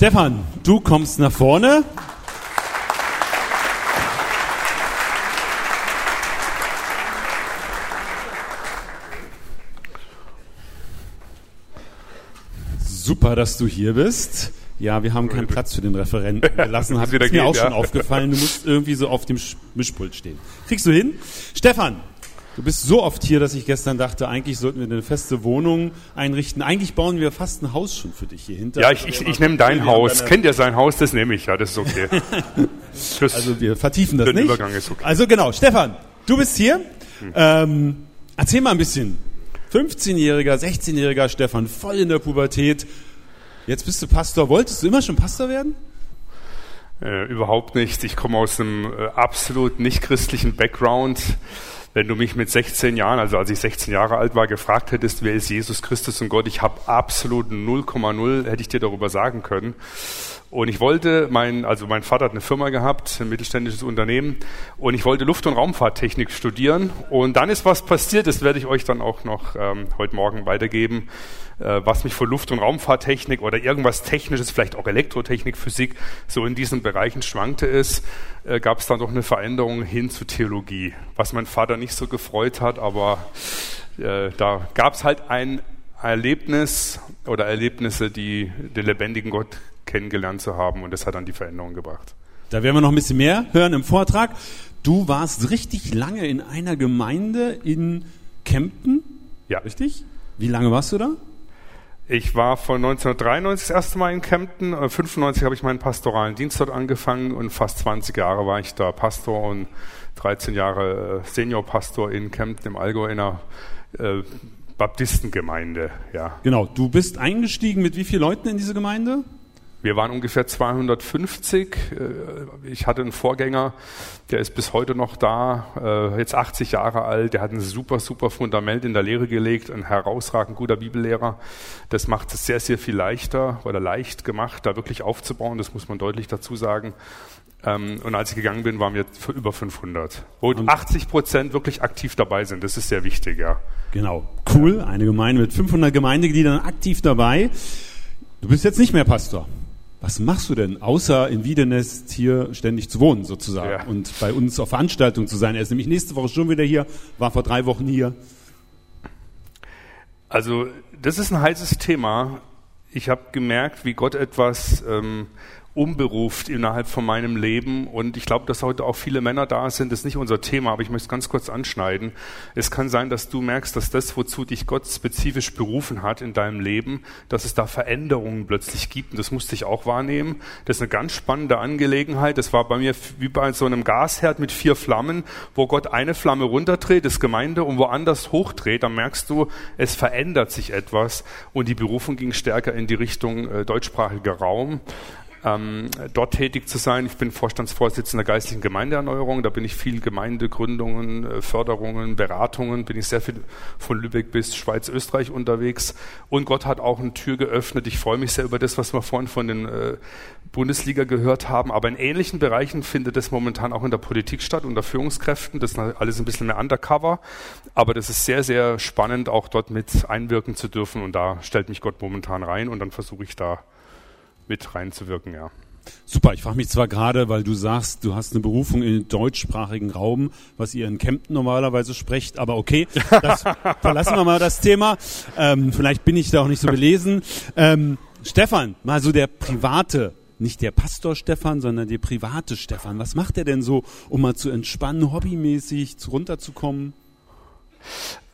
Stefan, du kommst nach vorne. Super, dass du hier bist. Ja, wir haben keinen Platz für den Referenten gelassen. Hat mir auch ja. schon aufgefallen. Du musst irgendwie so auf dem Mischpult stehen. Kriegst du hin? Stefan, du bist so oft hier, dass ich gestern dachte, eigentlich sollten wir eine feste Wohnung einrichten. Eigentlich bauen wir fast ein Haus schon für dich hier hinter. Ja, ich, ich, ich nehme dein Haus. Kennt ihr sein Haus? Das nehme ich. Ja, das ist okay. Das also wir vertiefen das nicht. Übergang ist okay. Also genau, Stefan, du bist hier. Hm. Ähm, erzähl mal ein bisschen. 15-jähriger, 16-jähriger Stefan, voll in der Pubertät. Jetzt bist du Pastor. Wolltest du immer schon Pastor werden? Äh, überhaupt nicht. Ich komme aus einem äh, absolut nicht christlichen Background. Wenn du mich mit 16 Jahren, also als ich 16 Jahre alt war, gefragt hättest, wer ist Jesus Christus und Gott, ich habe absolut 0,0, hätte ich dir darüber sagen können. Und ich wollte, mein, also mein Vater hat eine Firma gehabt, ein mittelständisches Unternehmen, und ich wollte Luft- und Raumfahrttechnik studieren. Und dann ist was passiert, das werde ich euch dann auch noch ähm, heute Morgen weitergeben, äh, was mich für Luft- und Raumfahrttechnik oder irgendwas Technisches, vielleicht auch Elektrotechnik, Physik, so in diesen Bereichen schwankte ist, äh, gab es dann doch eine Veränderung hin zu Theologie, was mein Vater nicht so gefreut hat, aber äh, da gab es halt ein Erlebnis oder Erlebnisse, die den lebendigen Gott kennengelernt zu haben und das hat dann die Veränderung gebracht. Da werden wir noch ein bisschen mehr hören im Vortrag. Du warst richtig lange in einer Gemeinde in Kempten. Ja. Richtig? Wie lange warst du da? Ich war von 1993 das erste Mal in Kempten. 95 äh, habe ich meinen pastoralen Dienst dort angefangen und fast 20 Jahre war ich da Pastor und 13 Jahre äh, Seniorpastor in Kempten im Allgäu in einer äh, Baptistengemeinde. Ja. Genau. Du bist eingestiegen mit wie vielen Leuten in diese Gemeinde? Wir waren ungefähr 250. Äh, ich hatte einen Vorgänger, der ist bis heute noch da, äh, jetzt 80 Jahre alt. Der hat ein super, super Fundament in der Lehre gelegt, ein herausragend guter Bibellehrer. Das macht es sehr, sehr viel leichter oder leicht gemacht, da wirklich aufzubauen. Das muss man deutlich dazu sagen. Ähm, und als ich gegangen bin, waren wir für über 500. Wo 80 Prozent wirklich aktiv dabei sind. Das ist sehr wichtig, ja. Genau. Cool. Eine Gemeinde mit 500 Gemeindegliedern aktiv dabei. Du bist jetzt nicht mehr Pastor was machst du denn, außer in Wiedenest hier ständig zu wohnen sozusagen ja. und bei uns auf Veranstaltungen zu sein? Er ist nämlich nächste Woche schon wieder hier, war vor drei Wochen hier. Also das ist ein heißes Thema. Ich habe gemerkt, wie Gott etwas ähm, umberuft innerhalb von meinem Leben. Und ich glaube, dass heute auch viele Männer da sind. Das ist nicht unser Thema, aber ich möchte es ganz kurz anschneiden. Es kann sein, dass du merkst, dass das, wozu dich Gott spezifisch berufen hat in deinem Leben, dass es da Veränderungen plötzlich gibt. Und das musste ich auch wahrnehmen. Das ist eine ganz spannende Angelegenheit. Das war bei mir wie bei so einem Gasherd mit vier Flammen, wo Gott eine Flamme runterdreht, das Gemeinde, und woanders hochdreht. Dann merkst du, es verändert sich etwas. Und die Berufung ging stärker in die Richtung äh, deutschsprachiger Raum ähm, dort tätig zu sein. Ich bin Vorstandsvorsitzender geistlichen Gemeindeerneuerung. Da bin ich viel Gemeindegründungen, äh, Förderungen, Beratungen, bin ich sehr viel von Lübeck bis Schweiz, Österreich unterwegs. Und Gott hat auch eine Tür geöffnet. Ich freue mich sehr über das, was wir vorhin von den äh, Bundesliga gehört haben. Aber in ähnlichen Bereichen findet es momentan auch in der Politik statt, unter Führungskräften. Das ist alles ein bisschen mehr undercover. Aber das ist sehr, sehr spannend, auch dort mit einwirken zu dürfen. Und da stellt mich Gott momentan rein und dann versuche ich da mit reinzuwirken, ja. Super, ich frage mich zwar gerade, weil du sagst, du hast eine Berufung in den deutschsprachigen Raum, was ihr in Kempten normalerweise sprecht, aber okay, das verlassen wir mal das Thema. Ähm, vielleicht bin ich da auch nicht so belesen. Ähm, Stefan, mal so der private, nicht der Pastor Stefan, sondern der private Stefan. Was macht er denn so, um mal zu entspannen, hobbymäßig runterzukommen?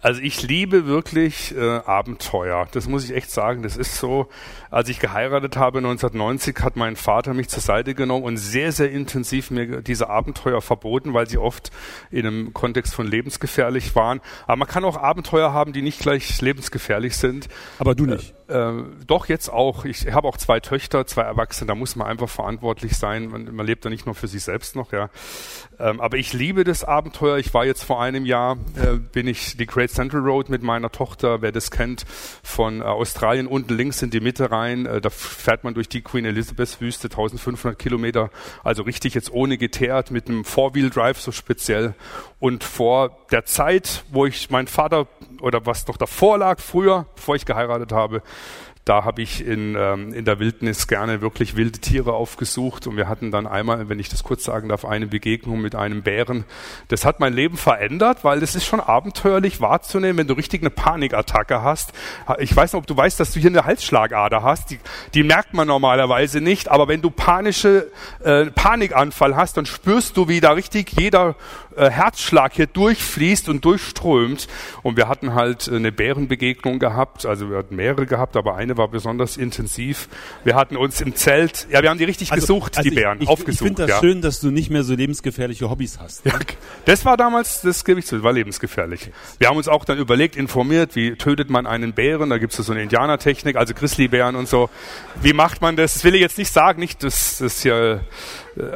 Also ich liebe wirklich äh, Abenteuer. Das muss ich echt sagen. Das ist so, als ich geheiratet habe 1990, hat mein Vater mich zur Seite genommen und sehr, sehr intensiv mir diese Abenteuer verboten, weil sie oft in einem Kontext von lebensgefährlich waren. Aber man kann auch Abenteuer haben, die nicht gleich lebensgefährlich sind. Aber du nicht. Äh, doch jetzt auch. Ich habe auch zwei Töchter, zwei Erwachsene. Da muss man einfach verantwortlich sein. Man, man lebt da nicht nur für sich selbst noch. Ja. Ähm, aber ich liebe das Abenteuer. Ich war jetzt vor einem Jahr, äh, bin ich die Great Central Road mit meiner Tochter, wer das kennt, von äh, Australien unten links in die Mitte rein. Äh, da fährt man durch die Queen Elizabeth Wüste, 1500 Kilometer, also richtig jetzt ohne geteert, mit einem Four-Wheel Drive so speziell. Und vor der Zeit, wo ich mein Vater oder was noch davor lag, früher, bevor ich geheiratet habe, Da habe ich in, ähm, in der Wildnis gerne wirklich wilde Tiere aufgesucht und wir hatten dann einmal, wenn ich das kurz sagen darf, eine Begegnung mit einem Bären. Das hat mein Leben verändert, weil das ist schon abenteuerlich wahrzunehmen, wenn du richtig eine Panikattacke hast. Ich weiß nicht, ob du weißt, dass du hier eine Halsschlagader hast. Die, die merkt man normalerweise nicht, aber wenn du panische äh, Panikanfall hast, dann spürst du, wie da richtig jeder äh, Herzschlag hier durchfließt und durchströmt. Und wir hatten halt eine Bärenbegegnung gehabt, also wir hatten mehrere gehabt, aber eine war besonders intensiv. Wir hatten uns im Zelt, ja, wir haben die richtig also, gesucht, also die Bären, ich, aufgesucht. Ich finde das ja. schön, dass du nicht mehr so lebensgefährliche Hobbys hast. Ne? Ja, das war damals, das gebe ich zu, war lebensgefährlich. Wir haben uns auch dann überlegt, informiert, wie tötet man einen Bären, da gibt es so eine Indianertechnik, also Grizzlybären und so. Wie macht man das? Das will ich jetzt nicht sagen, nicht, das, das ist ja äh,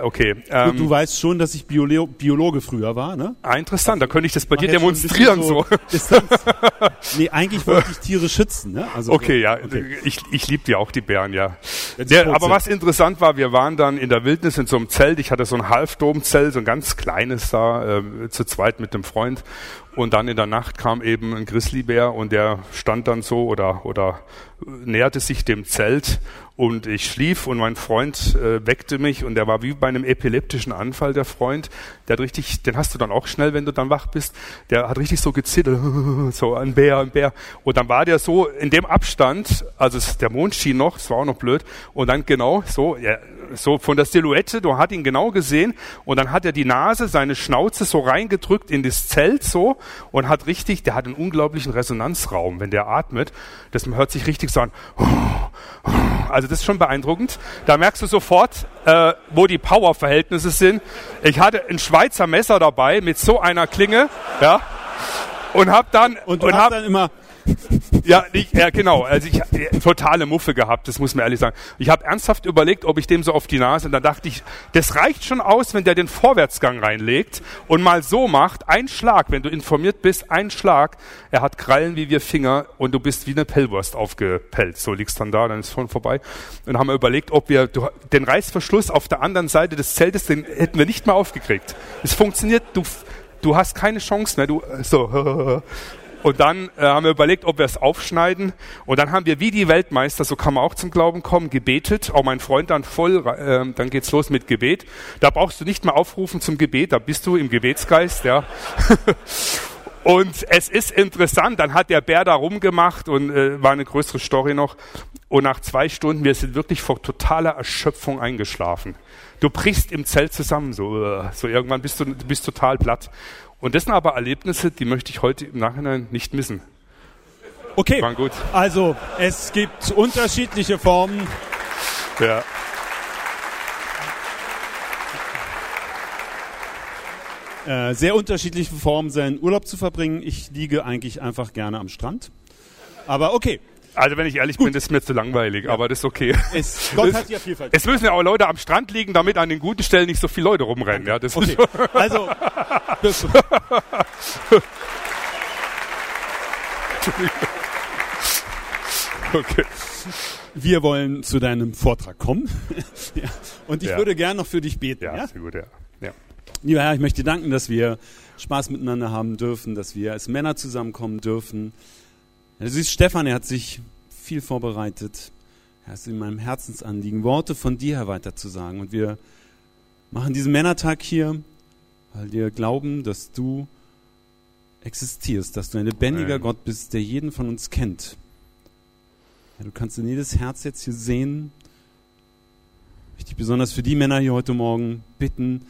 okay. Ähm, du, du, weißt schon, dass ich Biolo Biologe früher war, ne? Ah, interessant. Da könnte ich das bei dir demonstrieren so. so. nee, eigentlich wollte ich Tiere schützen, ne? Also okay, ja. Okay. Ich, ich liebe ja auch die Bären, ja. Der, aber was interessant war, wir waren dann in der Wildnis in so einem Zelt. Ich hatte so ein Halfdomzelt, so ein ganz kleines da, äh, zu zweit mit dem Freund. Und dann in der Nacht kam eben ein Grizzlybär und der stand dann so oder, oder näherte sich dem Zelt und ich schlief und mein Freund äh, weckte mich und der war wie bei einem epileptischen Anfall, der Freund. Der hat richtig, den hast du dann auch schnell, wenn du dann wach bist. Der hat richtig so gezittert, so ein Bär, ein Bär. Und dann war der so in dem Abstand, also der Mond schien noch, es war auch noch blöd. Und dann genau so, ja, so von der Silhouette, du hast ihn genau gesehen. Und dann hat er die Nase, seine Schnauze so reingedrückt in das Zelt so und hat richtig, der hat einen unglaublichen Resonanzraum, wenn der atmet. Das hört sich richtig so an. Also das ist schon beeindruckend. Da merkst du sofort, äh, wo die Powerverhältnisse sind. Ich hatte ein Schweizer Messer dabei mit so einer Klinge, ja, und hab dann und, und hab, dann immer ja, ich, ja, genau. Also ich äh, totale Muffe gehabt, das muss man ehrlich sagen. Ich habe ernsthaft überlegt, ob ich dem so auf die Nase, und dann dachte ich, das reicht schon aus, wenn der den Vorwärtsgang reinlegt und mal so macht, ein Schlag, wenn du informiert bist, ein Schlag, er hat Krallen wie wir Finger und du bist wie eine Pellwurst aufgepellt. So liegst dann da, dann ist schon vorbei. Und haben wir überlegt, ob wir den Reißverschluss auf der anderen Seite des Zeltes, den hätten wir nicht mehr aufgekriegt. Es funktioniert, du du hast keine Chance mehr. Du so Und dann äh, haben wir überlegt, ob wir es aufschneiden. Und dann haben wir wie die Weltmeister, so kann man auch zum Glauben kommen, gebetet. Auch mein Freund dann voll, äh, dann geht's los mit Gebet. Da brauchst du nicht mehr aufrufen zum Gebet, da bist du im Gebetsgeist, ja. und es ist interessant, dann hat der Bär da rumgemacht und äh, war eine größere Story noch. Und nach zwei Stunden, wir sind wirklich vor totaler Erschöpfung eingeschlafen. Du brichst im Zelt zusammen, so, äh, so irgendwann bist du, du bist total platt. Und das sind aber Erlebnisse, die möchte ich heute im Nachhinein nicht missen. Okay, also es gibt unterschiedliche Formen. Ja. Äh, sehr unterschiedliche Formen, seinen Urlaub zu verbringen. Ich liege eigentlich einfach gerne am Strand. Aber okay, also wenn ich ehrlich Gut. bin, das ist mir zu langweilig, ja. aber das ist okay. Es, Gott hat ja Vielfalt. Es müssen ja auch Leute am Strand liegen, damit an den guten Stellen nicht so viele Leute rumrennen. Ja, das okay. also, okay. Wir wollen zu deinem Vortrag kommen. ja. Und ich ja. würde gerne noch für dich beten. Ja, ja? sehr gut, ja. ja. Lieber Herr, ich möchte dir danken, dass wir Spaß miteinander haben dürfen, dass wir als Männer zusammenkommen dürfen Du siehst, Stefan, er hat sich viel vorbereitet. Er ist in meinem Herzensanliegen, Worte von dir her weiterzusagen. Und wir machen diesen Männertag hier, weil wir glauben, dass du existierst, dass du ein lebendiger Amen. Gott bist, der jeden von uns kennt. Ja, du kannst in jedes Herz jetzt hier sehen. Ich dich besonders für die Männer hier heute Morgen bitten,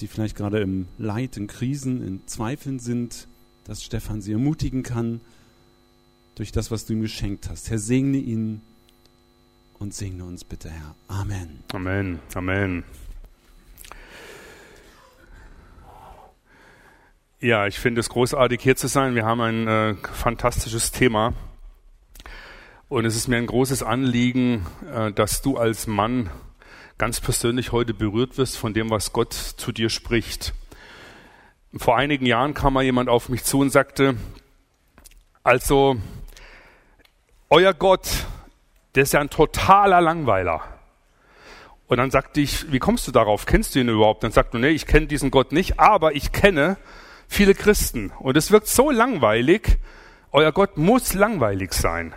die vielleicht gerade im Leid, in Krisen, in Zweifeln sind, dass Stefan sie ermutigen kann durch das, was du ihm geschenkt hast. Herr, segne ihn und segne uns bitte, Herr. Amen. Amen. Amen. Ja, ich finde es großartig, hier zu sein. Wir haben ein äh, fantastisches Thema. Und es ist mir ein großes Anliegen, äh, dass du als Mann ganz persönlich heute berührt wirst von dem, was Gott zu dir spricht. Vor einigen Jahren kam mal jemand auf mich zu und sagte, also, euer Gott, der ist ja ein totaler Langweiler. Und dann sagte ich, wie kommst du darauf? Kennst du ihn überhaupt? Dann sagte er, nee, ich kenne diesen Gott nicht, aber ich kenne viele Christen. Und es wirkt so langweilig, euer Gott muss langweilig sein.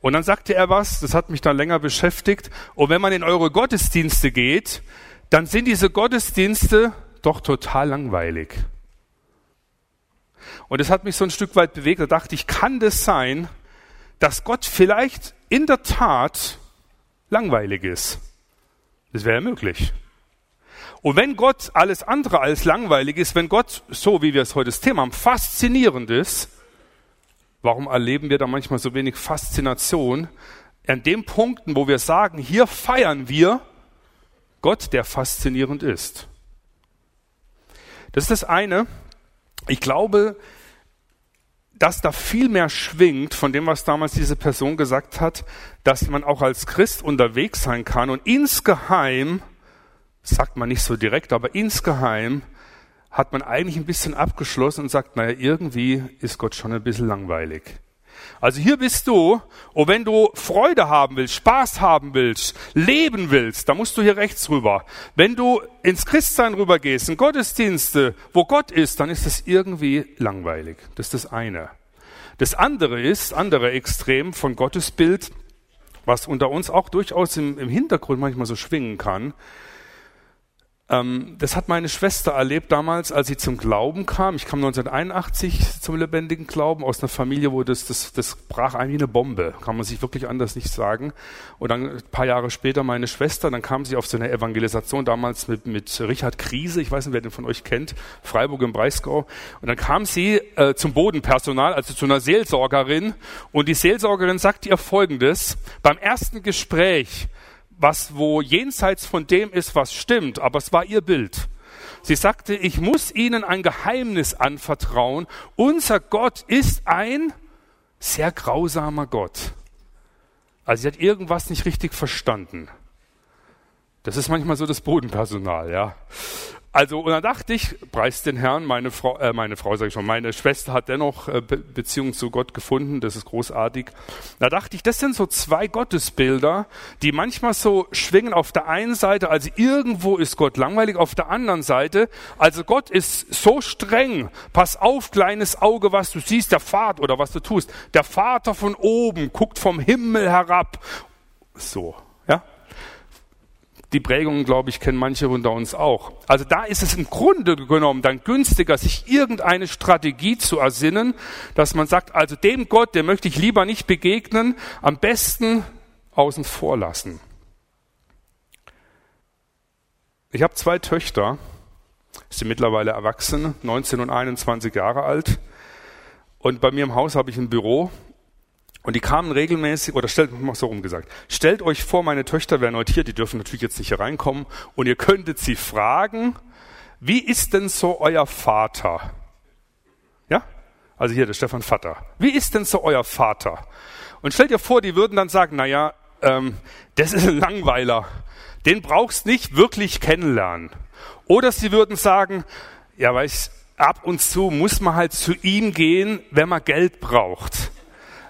Und dann sagte er was, das hat mich dann länger beschäftigt. Und wenn man in eure Gottesdienste geht, dann sind diese Gottesdienste doch total langweilig. Und das hat mich so ein Stück weit bewegt. Da dachte ich, kann das sein, dass Gott vielleicht in der Tat langweilig ist? Das wäre ja möglich. Und wenn Gott alles andere als langweilig ist, wenn Gott, so wie wir es heute das Thema haben, faszinierend ist, warum erleben wir da manchmal so wenig Faszination? An den Punkten, wo wir sagen, hier feiern wir Gott, der faszinierend ist. Das ist das eine. Ich glaube, dass da viel mehr schwingt von dem, was damals diese Person gesagt hat, dass man auch als Christ unterwegs sein kann und insgeheim sagt man nicht so direkt, aber insgeheim hat man eigentlich ein bisschen abgeschlossen und sagt, naja, irgendwie ist Gott schon ein bisschen langweilig. Also hier bist du, und wenn du Freude haben willst, Spaß haben willst, leben willst, dann musst du hier rechts rüber. Wenn du ins Christsein rübergehst, in Gottesdienste, wo Gott ist, dann ist es irgendwie langweilig. Das ist das eine. Das andere ist, andere Extrem von Gottesbild, was unter uns auch durchaus im, im Hintergrund manchmal so schwingen kann, das hat meine Schwester erlebt damals, als sie zum Glauben kam. Ich kam 1981 zum lebendigen Glauben aus einer Familie, wo das, das, das brach ein wie eine Bombe. Kann man sich wirklich anders nicht sagen. Und dann ein paar Jahre später meine Schwester, dann kam sie auf so eine Evangelisation damals mit, mit Richard Krise, ich weiß nicht, wer den von euch kennt, Freiburg im Breisgau. Und dann kam sie äh, zum Bodenpersonal, also zu einer Seelsorgerin. Und die Seelsorgerin sagte ihr Folgendes. Beim ersten Gespräch was wo jenseits von dem ist, was stimmt, aber es war ihr Bild. Sie sagte, ich muss Ihnen ein Geheimnis anvertrauen. Unser Gott ist ein sehr grausamer Gott. Also sie hat irgendwas nicht richtig verstanden. Das ist manchmal so das Bodenpersonal, ja. Also, und dann dachte ich, preis den Herrn, meine Frau, äh, meine Frau sage ich schon, meine Schwester hat dennoch äh, Be Beziehung zu Gott gefunden, das ist großartig. Da dachte ich, das sind so zwei Gottesbilder, die manchmal so schwingen auf der einen Seite, also irgendwo ist Gott langweilig, auf der anderen Seite, also Gott ist so streng, pass auf, kleines Auge, was du siehst, der Vater oder was du tust, der Vater von oben guckt vom Himmel herab, so, die Prägungen, glaube ich, kennen manche unter uns auch. Also da ist es im Grunde genommen dann günstiger, sich irgendeine Strategie zu ersinnen, dass man sagt, also dem Gott, dem möchte ich lieber nicht begegnen, am besten außen vor lassen. Ich habe zwei Töchter, sind mittlerweile erwachsen, 19 und 21 Jahre alt. Und bei mir im Haus habe ich ein Büro und die kamen regelmäßig, oder stellt, mal so rum gesagt, stellt euch vor, meine Töchter wären heute hier, die dürfen natürlich jetzt nicht hier reinkommen, und ihr könntet sie fragen, wie ist denn so euer Vater? Ja? Also hier, der Stefan Vater. Wie ist denn so euer Vater? Und stellt ihr vor, die würden dann sagen, na ja, ähm, das ist ein Langweiler. Den brauchst nicht wirklich kennenlernen. Oder sie würden sagen, ja, weiß, ab und zu muss man halt zu ihm gehen, wenn man Geld braucht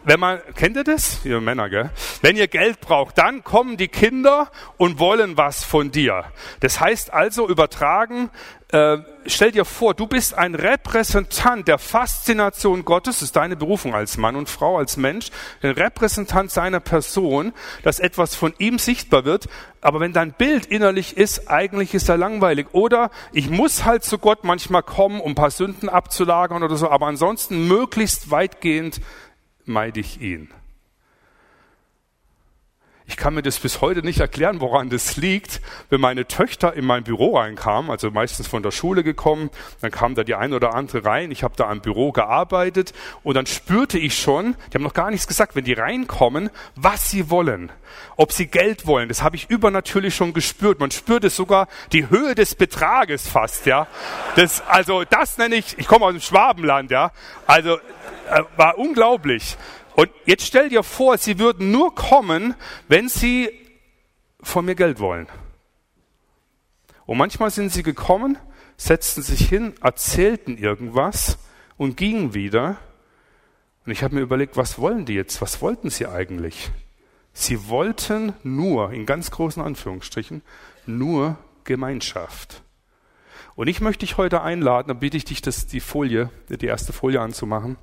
wenn man, kennt ihr das? Ihr Männer, gell? Wenn ihr Geld braucht, dann kommen die Kinder und wollen was von dir. Das heißt also übertragen, äh, stell dir vor, du bist ein Repräsentant der Faszination Gottes, das ist deine Berufung als Mann und Frau, als Mensch, ein Repräsentant seiner Person, dass etwas von ihm sichtbar wird. Aber wenn dein Bild innerlich ist, eigentlich ist er langweilig. Oder ich muss halt zu Gott manchmal kommen, um ein paar Sünden abzulagern oder so, aber ansonsten möglichst weitgehend meide ich ihn. Ich kann mir das bis heute nicht erklären, woran das liegt. Wenn meine Töchter in mein Büro reinkamen, also meistens von der Schule gekommen, dann kam da die eine oder andere rein. Ich habe da am Büro gearbeitet und dann spürte ich schon, die haben noch gar nichts gesagt, wenn die reinkommen, was sie wollen. Ob sie Geld wollen, das habe ich übernatürlich schon gespürt. Man spürt es sogar die Höhe des Betrages fast, ja. Das, also das nenne ich, ich komme aus dem Schwabenland, ja. Also war unglaublich. Und jetzt stell dir vor, sie würden nur kommen, wenn sie von mir Geld wollen. Und manchmal sind sie gekommen, setzten sich hin, erzählten irgendwas und gingen wieder. Und ich habe mir überlegt, was wollen die jetzt? Was wollten sie eigentlich? Sie wollten nur, in ganz großen Anführungsstrichen, nur Gemeinschaft. Und ich möchte dich heute einladen, dann bitte ich dich, das, die Folie, die erste Folie anzumachen.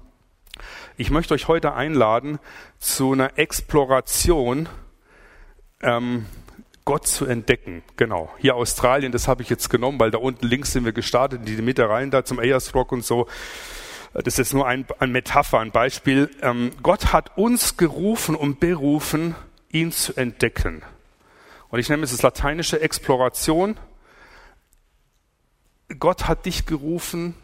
Ich möchte euch heute einladen zu einer Exploration, ähm, Gott zu entdecken. Genau. Hier Australien, das habe ich jetzt genommen, weil da unten links sind wir gestartet, in die Mitte rein, da zum Ayers Rock und so. Das ist nur ein, ein Metapher, ein Beispiel. Ähm, Gott hat uns gerufen und berufen, ihn zu entdecken. Und ich nenne es das lateinische Exploration. Gott hat dich gerufen,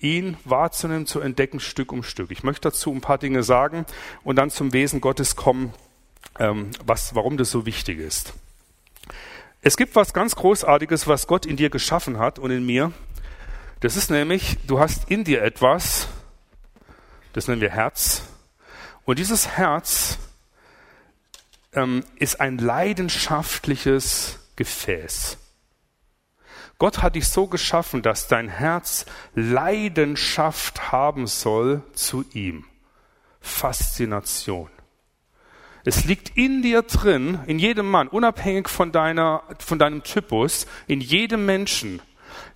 ihn wahrzunehmen, zu entdecken, Stück um Stück. Ich möchte dazu ein paar Dinge sagen und dann zum Wesen Gottes kommen, ähm, was, warum das so wichtig ist. Es gibt was ganz Großartiges, was Gott in dir geschaffen hat und in mir. Das ist nämlich, du hast in dir etwas, das nennen wir Herz. Und dieses Herz ähm, ist ein leidenschaftliches Gefäß. Gott hat dich so geschaffen, dass dein Herz Leidenschaft haben soll zu ihm. Faszination. Es liegt in dir drin, in jedem Mann, unabhängig von deiner, von deinem Typus, in jedem Menschen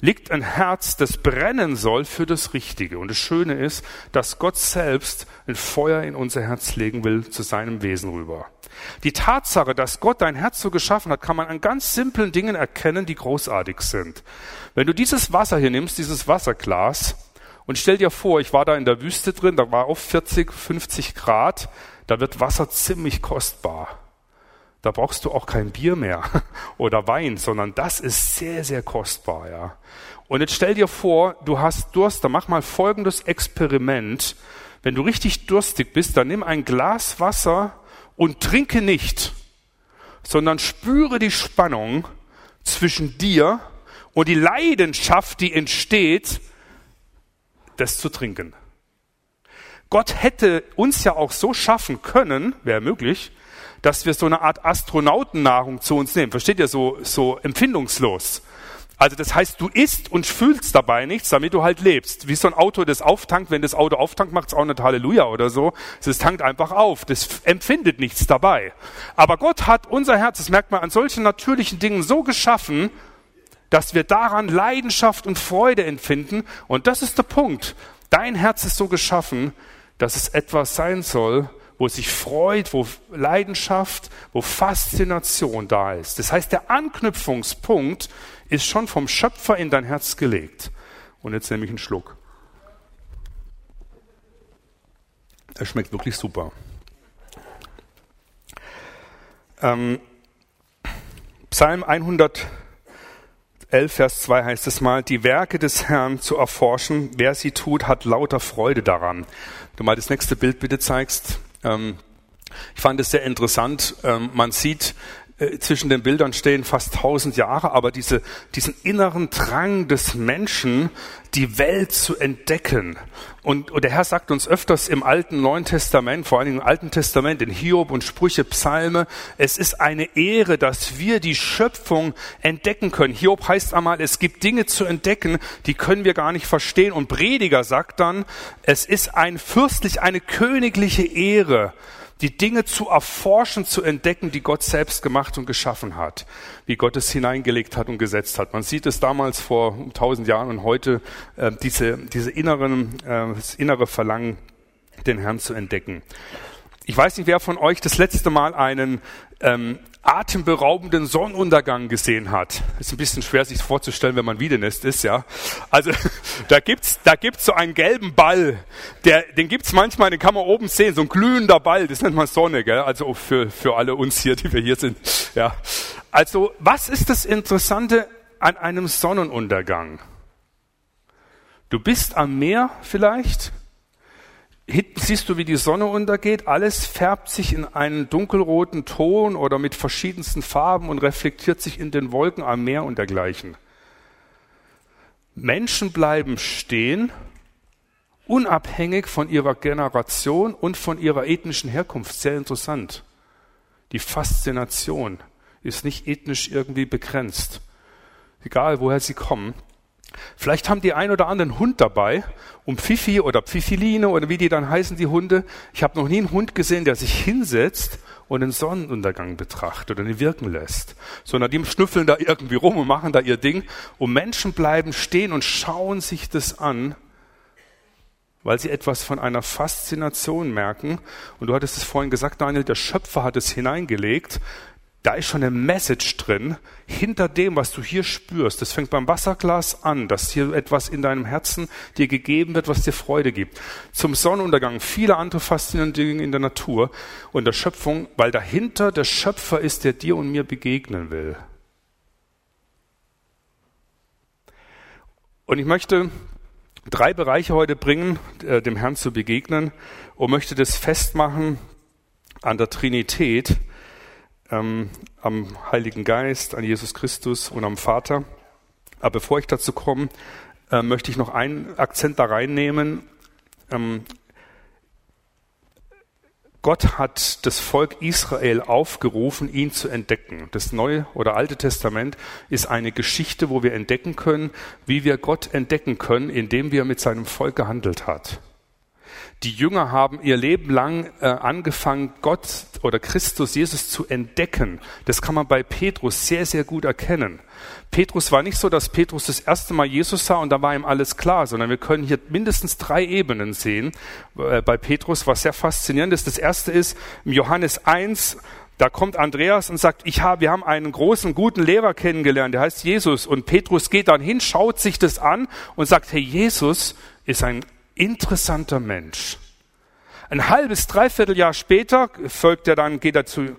liegt ein Herz, das brennen soll für das Richtige. Und das Schöne ist, dass Gott selbst ein Feuer in unser Herz legen will zu seinem Wesen rüber. Die Tatsache, dass Gott dein Herz so geschaffen hat, kann man an ganz simplen Dingen erkennen, die großartig sind. Wenn du dieses Wasser hier nimmst, dieses Wasserglas, und stell dir vor, ich war da in der Wüste drin, da war auf 40, 50 Grad, da wird Wasser ziemlich kostbar. Da brauchst du auch kein Bier mehr oder Wein, sondern das ist sehr, sehr kostbar, ja. Und jetzt stell dir vor, du hast Durst, dann mach mal folgendes Experiment. Wenn du richtig durstig bist, dann nimm ein Glas Wasser und trinke nicht, sondern spüre die Spannung zwischen dir und die Leidenschaft, die entsteht, das zu trinken. Gott hätte uns ja auch so schaffen können, wäre möglich, dass wir so eine Art Astronautennahrung zu uns nehmen. Versteht ihr, so, so empfindungslos. Also das heißt, du isst und fühlst dabei nichts, damit du halt lebst. Wie so ein Auto, das auftankt, wenn das Auto auftankt, macht es auch nicht Halleluja oder so. Es tankt einfach auf. Das empfindet nichts dabei. Aber Gott hat unser Herz, das merkt man an solchen natürlichen Dingen, so geschaffen, dass wir daran Leidenschaft und Freude empfinden. Und das ist der Punkt. Dein Herz ist so geschaffen, dass es etwas sein soll, wo es sich freut, wo Leidenschaft, wo Faszination da ist. Das heißt, der Anknüpfungspunkt ist schon vom Schöpfer in dein Herz gelegt. Und jetzt nehme ich einen Schluck. Er schmeckt wirklich super. Ähm, Psalm 111, Vers 2 heißt es mal, die Werke des Herrn zu erforschen, wer sie tut, hat lauter Freude daran. Du mal das nächste Bild bitte zeigst. Ähm, ich fand es sehr interessant. Ähm, man sieht, äh, zwischen den Bildern stehen fast tausend Jahre, aber diese, diesen inneren Drang des Menschen, die Welt zu entdecken. Und, und der Herr sagt uns öfters im Alten Neuen Testament, vor allem im Alten Testament, in Hiob und Sprüche, Psalme, es ist eine Ehre, dass wir die Schöpfung entdecken können. Hiob heißt einmal, es gibt Dinge zu entdecken, die können wir gar nicht verstehen. Und Prediger sagt dann, es ist ein fürstlich, eine königliche Ehre, die Dinge zu erforschen, zu entdecken, die Gott selbst gemacht und geschaffen hat, wie Gott es hineingelegt hat und gesetzt hat. Man sieht es damals vor tausend Jahren und heute äh, diese, diese inneren, äh, das innere Verlangen, den Herrn zu entdecken. Ich weiß nicht, wer von euch das letzte Mal einen ähm, atemberaubenden Sonnenuntergang gesehen hat. Ist ein bisschen schwer sich vorzustellen, wenn man Wiedenest ist, ja. Also da gibt's da gibt's so einen gelben Ball, der den gibt's manchmal, den kann man oben sehen, so ein glühender Ball, das nennt man Sonne, gell? Also für für alle uns hier, die wir hier sind, ja. Also was ist das Interessante an einem Sonnenuntergang? Du bist am Meer vielleicht Hinten siehst du, wie die Sonne untergeht. Alles färbt sich in einen dunkelroten Ton oder mit verschiedensten Farben und reflektiert sich in den Wolken am Meer und dergleichen. Menschen bleiben stehen, unabhängig von ihrer Generation und von ihrer ethnischen Herkunft. Sehr interessant. Die Faszination ist nicht ethnisch irgendwie begrenzt. Egal, woher sie kommen. Vielleicht haben die ein oder anderen Hund dabei, um Pfiffi oder Pfiffiline oder wie die dann heißen, die Hunde. Ich habe noch nie einen Hund gesehen, der sich hinsetzt und den Sonnenuntergang betrachtet oder ihn wirken lässt, sondern die schnüffeln da irgendwie rum und machen da ihr Ding. Und Menschen bleiben stehen und schauen sich das an weil sie etwas von einer Faszination merken. Und du hattest es vorhin gesagt, Daniel, der Schöpfer hat es hineingelegt. Da ist schon eine Message drin, hinter dem, was du hier spürst. Das fängt beim Wasserglas an, dass hier etwas in deinem Herzen dir gegeben wird, was dir Freude gibt. Zum Sonnenuntergang, viele andere faszinierende Dinge in der Natur und der Schöpfung, weil dahinter der Schöpfer ist, der dir und mir begegnen will. Und ich möchte drei Bereiche heute bringen, äh, dem Herrn zu begegnen und möchte das festmachen an der Trinität, ähm, am Heiligen Geist, an Jesus Christus und am Vater. Aber bevor ich dazu komme, äh, möchte ich noch einen Akzent da reinnehmen. Ähm, Gott hat das Volk Israel aufgerufen, ihn zu entdecken. Das Neue oder Alte Testament ist eine Geschichte, wo wir entdecken können, wie wir Gott entdecken können, indem wir mit seinem Volk gehandelt hat. Die Jünger haben ihr Leben lang äh, angefangen, Gott oder Christus, Jesus zu entdecken. Das kann man bei Petrus sehr, sehr gut erkennen. Petrus war nicht so, dass Petrus das erste Mal Jesus sah und da war ihm alles klar, sondern wir können hier mindestens drei Ebenen sehen äh, bei Petrus, was sehr faszinierend ist. Das erste ist, im Johannes 1, da kommt Andreas und sagt, ich habe, wir haben einen großen, guten Lehrer kennengelernt, der heißt Jesus. Und Petrus geht dann hin, schaut sich das an und sagt, hey, Jesus ist ein interessanter Mensch. Ein halbes, dreiviertel Jahr später folgt er dann, geht er zu,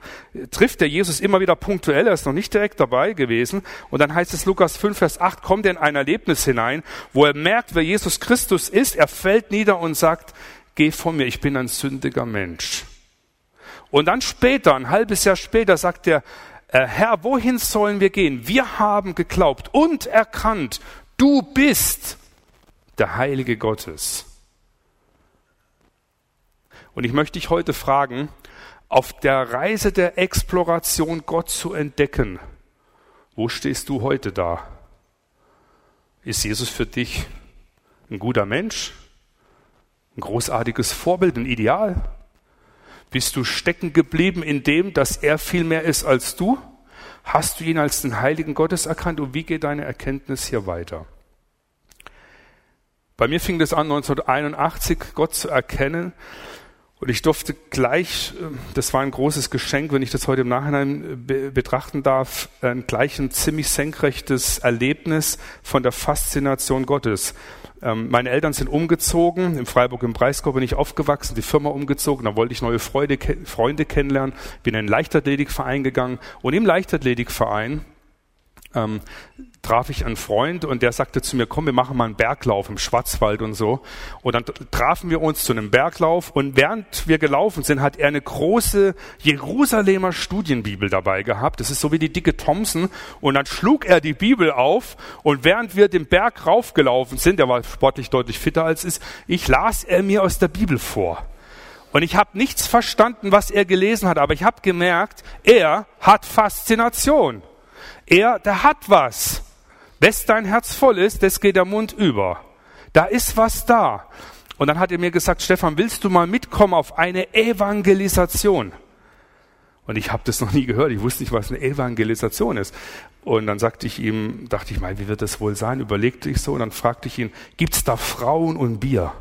trifft der Jesus immer wieder punktuell, er ist noch nicht direkt dabei gewesen. Und dann heißt es Lukas 5, Vers 8, kommt er in ein Erlebnis hinein, wo er merkt, wer Jesus Christus ist. Er fällt nieder und sagt, geh von mir, ich bin ein sündiger Mensch. Und dann später, ein halbes Jahr später, sagt er, äh, Herr, wohin sollen wir gehen? Wir haben geglaubt und erkannt, du bist der Heilige Gottes. Und ich möchte dich heute fragen, auf der Reise der Exploration Gott zu entdecken, wo stehst du heute da? Ist Jesus für dich ein guter Mensch? Ein großartiges Vorbild, ein Ideal? Bist du stecken geblieben in dem, dass er viel mehr ist als du? Hast du ihn als den heiligen Gottes erkannt und wie geht deine Erkenntnis hier weiter? Bei mir fing das an 1981, Gott zu erkennen, und ich durfte gleich, ähm, das war ein großes Geschenk, wenn ich das heute im Nachhinein äh, betrachten darf, gleich ein ziemlich senkrechtes Erlebnis von der Faszination Gottes. Ähm, meine Eltern sind umgezogen, in Freiburg im Breisgau bin ich aufgewachsen, die Firma umgezogen, da wollte ich neue Freude, Freunde kennenlernen, bin in einen Leichtathletikverein gegangen und im Leichtathletikverein ähm, traf ich einen Freund und der sagte zu mir, komm, wir machen mal einen Berglauf im Schwarzwald und so. Und dann trafen wir uns zu einem Berglauf und während wir gelaufen sind, hat er eine große Jerusalemer Studienbibel dabei gehabt. Das ist so wie die dicke Thompson. Und dann schlug er die Bibel auf und während wir den Berg raufgelaufen sind, der war sportlich deutlich fitter als ich, ich las er mir aus der Bibel vor. Und ich habe nichts verstanden, was er gelesen hat, aber ich habe gemerkt, er hat Faszination. Er, der hat was. Wes dein Herz voll ist, das geht der Mund über. Da ist was da. Und dann hat er mir gesagt, Stefan, willst du mal mitkommen auf eine Evangelisation? Und ich habe das noch nie gehört. Ich wusste nicht, was eine Evangelisation ist. Und dann sagte ich ihm, dachte ich mal, wie wird das wohl sein? Überlegte ich so und dann fragte ich ihn, gibt's da Frauen und Bier?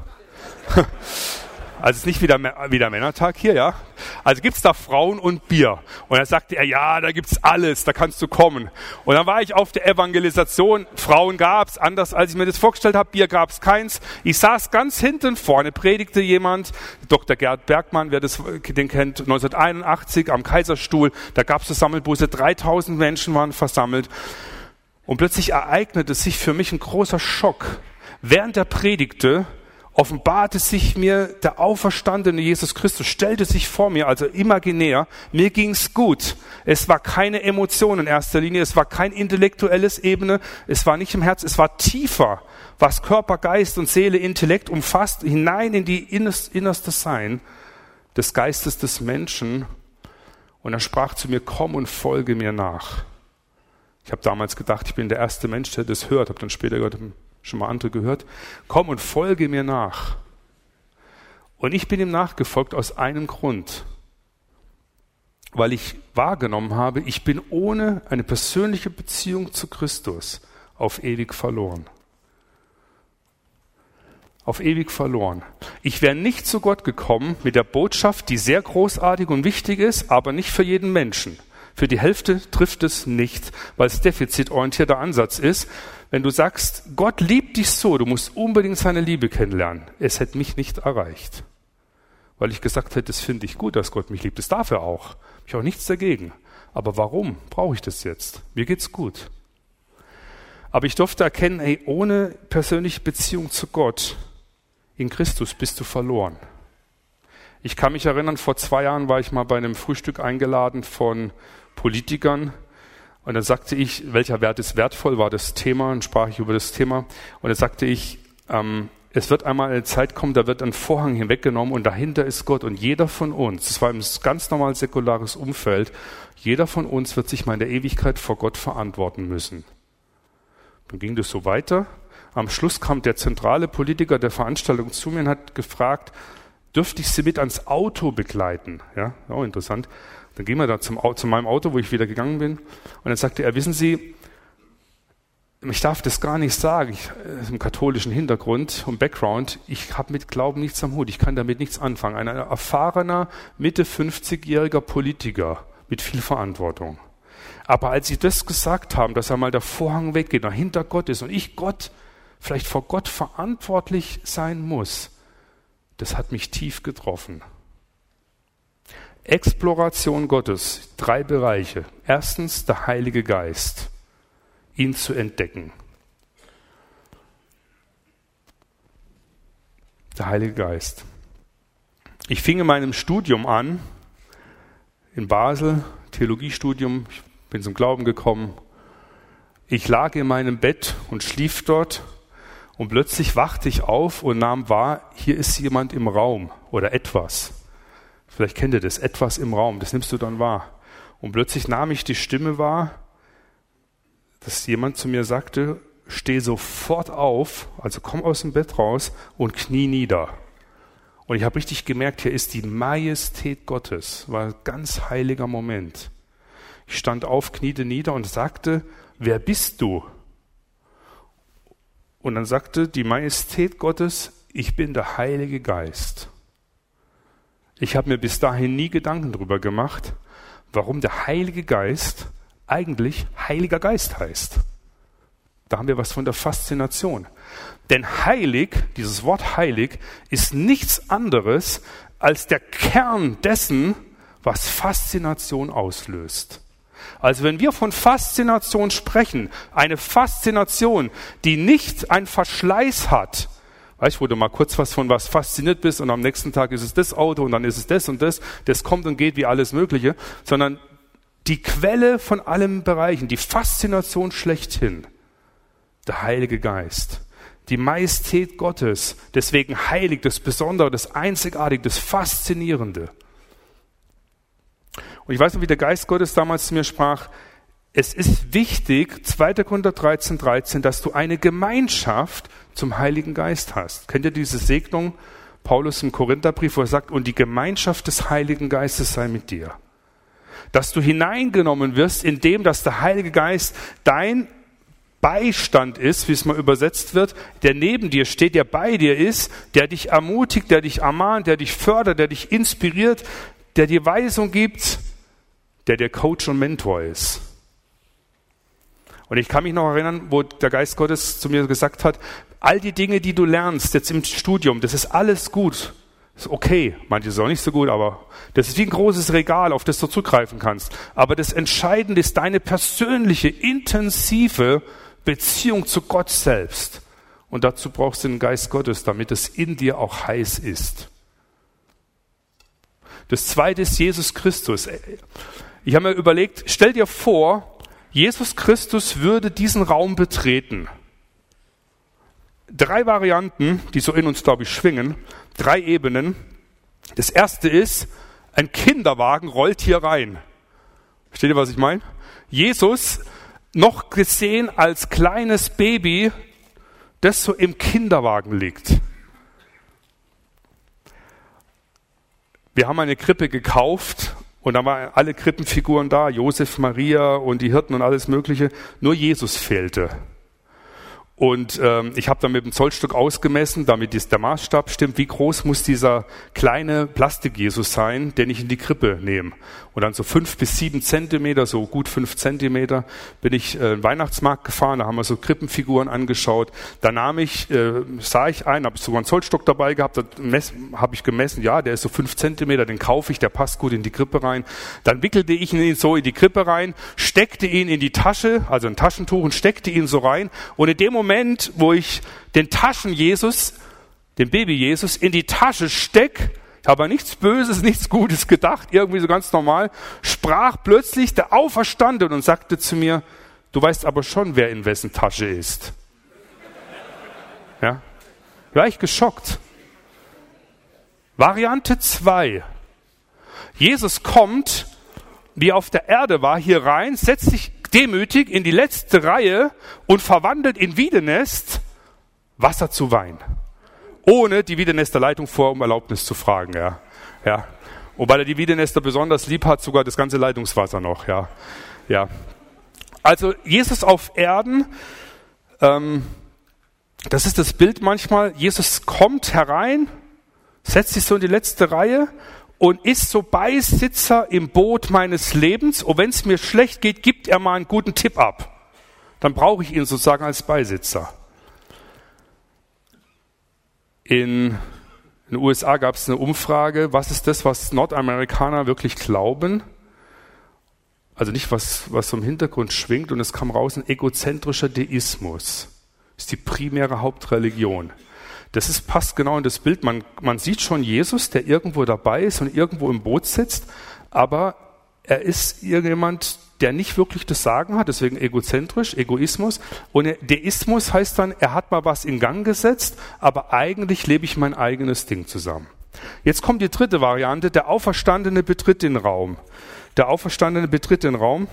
Also es ist nicht wieder, wieder Männertag hier, ja. Also gibt's da Frauen und Bier. Und dann sagte er, ja, da gibt's alles, da kannst du kommen. Und dann war ich auf der Evangelisation. Frauen gab's, anders als ich mir das vorgestellt habe. Bier gab's keins. Ich saß ganz hinten, vorne predigte jemand, Dr. Gerd Bergmann, wer das, den kennt, 1981 am Kaiserstuhl. Da gab's so Sammelbusse, 3000 Menschen waren versammelt. Und plötzlich ereignete sich für mich ein großer Schock. Während der Predigte offenbarte sich mir der auferstandene Jesus Christus, stellte sich vor mir, also imaginär. Mir ging's gut. Es war keine Emotion in erster Linie, es war kein intellektuelles Ebene, es war nicht im Herz, es war tiefer, was Körper, Geist und Seele, Intellekt umfasst, hinein in die innerste Sein des Geistes des Menschen. Und er sprach zu mir, komm und folge mir nach. Ich habe damals gedacht, ich bin der erste Mensch, der das hört, habe dann später gehört, schon mal andere gehört, komm und folge mir nach. Und ich bin ihm nachgefolgt aus einem Grund, weil ich wahrgenommen habe, ich bin ohne eine persönliche Beziehung zu Christus auf ewig verloren. auf ewig verloren. Ich wäre nicht zu Gott gekommen mit der Botschaft, die sehr großartig und wichtig ist, aber nicht für jeden Menschen. Für die Hälfte trifft es nicht, weil es defizitorientierter Ansatz ist. Wenn du sagst, Gott liebt dich so, du musst unbedingt seine Liebe kennenlernen, es hätte mich nicht erreicht. Weil ich gesagt hätte, das finde ich gut, dass Gott mich liebt. Das darf er auch. Ich habe auch nichts dagegen. Aber warum brauche ich das jetzt? Mir geht's gut. Aber ich durfte erkennen, hey, ohne persönliche Beziehung zu Gott in Christus bist du verloren. Ich kann mich erinnern, vor zwei Jahren war ich mal bei einem Frühstück eingeladen von Politikern. Und dann sagte ich, welcher Wert ist wertvoll, war das Thema, und sprach ich über das Thema. Und dann sagte ich, ähm, es wird einmal eine Zeit kommen, da wird ein Vorhang hinweggenommen und dahinter ist Gott. Und jeder von uns, das war ein ganz normal säkulares Umfeld, jeder von uns wird sich mal in der Ewigkeit vor Gott verantworten müssen. Dann ging das so weiter am Schluss kam der zentrale Politiker der Veranstaltung zu mir und hat gefragt, dürfte ich Sie mit ans Auto begleiten? Ja, auch interessant. Dann gehen wir da zum, zu meinem Auto, wo ich wieder gegangen bin. Und dann sagte er, wissen Sie, ich darf das gar nicht sagen, ich, äh, im katholischen Hintergrund und Background, ich habe mit Glauben nichts am Hut, ich kann damit nichts anfangen. Ein erfahrener, Mitte 50-jähriger Politiker mit viel Verantwortung. Aber als Sie das gesagt haben, dass einmal der Vorhang weggeht, dahinter Gott ist und ich Gott vielleicht vor Gott verantwortlich sein muss, das hat mich tief getroffen. Exploration Gottes, drei Bereiche. Erstens der Heilige Geist, ihn zu entdecken. Der Heilige Geist. Ich fing in meinem Studium an, in Basel, Theologiestudium, ich bin zum Glauben gekommen. Ich lag in meinem Bett und schlief dort und plötzlich wachte ich auf und nahm wahr, hier ist jemand im Raum oder etwas. Vielleicht kennt ihr das, etwas im Raum, das nimmst du dann wahr. Und plötzlich nahm ich die Stimme wahr, dass jemand zu mir sagte, steh sofort auf, also komm aus dem Bett raus und knie nieder. Und ich habe richtig gemerkt, hier ist die Majestät Gottes, war ein ganz heiliger Moment. Ich stand auf, kniete nieder und sagte, wer bist du? Und dann sagte die Majestät Gottes, ich bin der Heilige Geist. Ich habe mir bis dahin nie Gedanken darüber gemacht, warum der Heilige Geist eigentlich Heiliger Geist heißt. Da haben wir was von der Faszination. Denn heilig, dieses Wort heilig, ist nichts anderes als der Kern dessen, was Faszination auslöst. Also wenn wir von Faszination sprechen, eine Faszination, die nicht ein Verschleiß hat, Weißt wo du mal kurz was von was fasziniert bist und am nächsten Tag ist es das Auto und dann ist es das und das, das kommt und geht wie alles Mögliche, sondern die Quelle von allen Bereichen, die Faszination schlechthin, der Heilige Geist, die Majestät Gottes, deswegen heilig, das Besondere, das Einzigartige, das Faszinierende. Und ich weiß noch, wie der Geist Gottes damals zu mir sprach, es ist wichtig, 2. Korinther 13, 13, dass du eine Gemeinschaft zum Heiligen Geist hast. Kennt ihr diese Segnung? Paulus im Korintherbrief, wo er sagt, und die Gemeinschaft des Heiligen Geistes sei mit dir. Dass du hineingenommen wirst, indem dass der Heilige Geist dein Beistand ist, wie es mal übersetzt wird, der neben dir steht, der bei dir ist, der dich ermutigt, der dich ermahnt, der dich fördert, der dich inspiriert, der dir Weisung gibt, der der Coach und Mentor ist. Und ich kann mich noch erinnern, wo der Geist Gottes zu mir gesagt hat, all die Dinge, die du lernst jetzt im Studium, das ist alles gut. Das ist okay. Manche ist auch nicht so gut, aber das ist wie ein großes Regal, auf das du zugreifen kannst. Aber das Entscheidende ist deine persönliche, intensive Beziehung zu Gott selbst. Und dazu brauchst du den Geist Gottes, damit es in dir auch heiß ist. Das zweite ist Jesus Christus. Ich habe mir überlegt, stell dir vor, Jesus Christus würde diesen Raum betreten. Drei Varianten, die so in uns, glaube ich, schwingen, drei Ebenen. Das erste ist, ein Kinderwagen rollt hier rein. Versteht ihr, was ich meine? Jesus, noch gesehen als kleines Baby, das so im Kinderwagen liegt. Wir haben eine Krippe gekauft und da waren alle Krippenfiguren da, Josef, Maria und die Hirten und alles Mögliche. Nur Jesus fehlte. Und ähm, ich habe dann mit dem Zollstock ausgemessen, damit ist der Maßstab stimmt, wie groß muss dieser kleine Plastik-Jesus sein, den ich in die Krippe nehme. Und dann so fünf bis sieben Zentimeter, so gut fünf Zentimeter, bin ich äh, in Weihnachtsmarkt gefahren, da haben wir so Krippenfiguren angeschaut. Da nahm ich, äh, sah ich einen, habe ich sogar einen Zollstock dabei gehabt, da habe ich gemessen, ja, der ist so fünf Zentimeter, den kaufe ich, der passt gut in die Krippe rein. Dann wickelte ich ihn so in die Krippe rein, steckte ihn in die Tasche, also ein Taschentuch und steckte ihn so rein. Und in dem Moment Moment, wo ich den Taschen-Jesus, den Baby-Jesus, in die Tasche steck, ich habe nichts Böses, nichts Gutes gedacht, irgendwie so ganz normal, sprach plötzlich der Auferstandene und sagte zu mir, du weißt aber schon, wer in wessen Tasche ist. Ja? War ich geschockt. Variante 2. Jesus kommt, wie auf der Erde war, hier rein, setzt sich demütig in die letzte Reihe und verwandelt in Wiedenest Wasser zu Wein. Ohne die Wiedenester Leitung vor um Erlaubnis zu fragen, ja. Ja. Und weil er die Wiedenester besonders lieb hat, sogar das ganze Leitungswasser noch, ja. Ja. Also Jesus auf Erden, ähm, das ist das Bild manchmal. Jesus kommt herein, setzt sich so in die letzte Reihe und ist so Beisitzer im Boot meines Lebens. Und wenn es mir schlecht geht, gibt er mal einen guten Tipp ab. Dann brauche ich ihn sozusagen als Beisitzer. In den USA gab es eine Umfrage, was ist das, was Nordamerikaner wirklich glauben? Also nicht, was, was im Hintergrund schwingt. Und es kam raus, ein egozentrischer Deismus ist die primäre Hauptreligion. Das ist, passt genau in das Bild. Man, man sieht schon Jesus, der irgendwo dabei ist und irgendwo im Boot sitzt, aber er ist irgendjemand, der nicht wirklich das Sagen hat, deswegen egozentrisch, Egoismus. Und Deismus heißt dann, er hat mal was in Gang gesetzt, aber eigentlich lebe ich mein eigenes Ding zusammen. Jetzt kommt die dritte Variante, der Auferstandene betritt den Raum. Der Auferstandene betritt den Raum.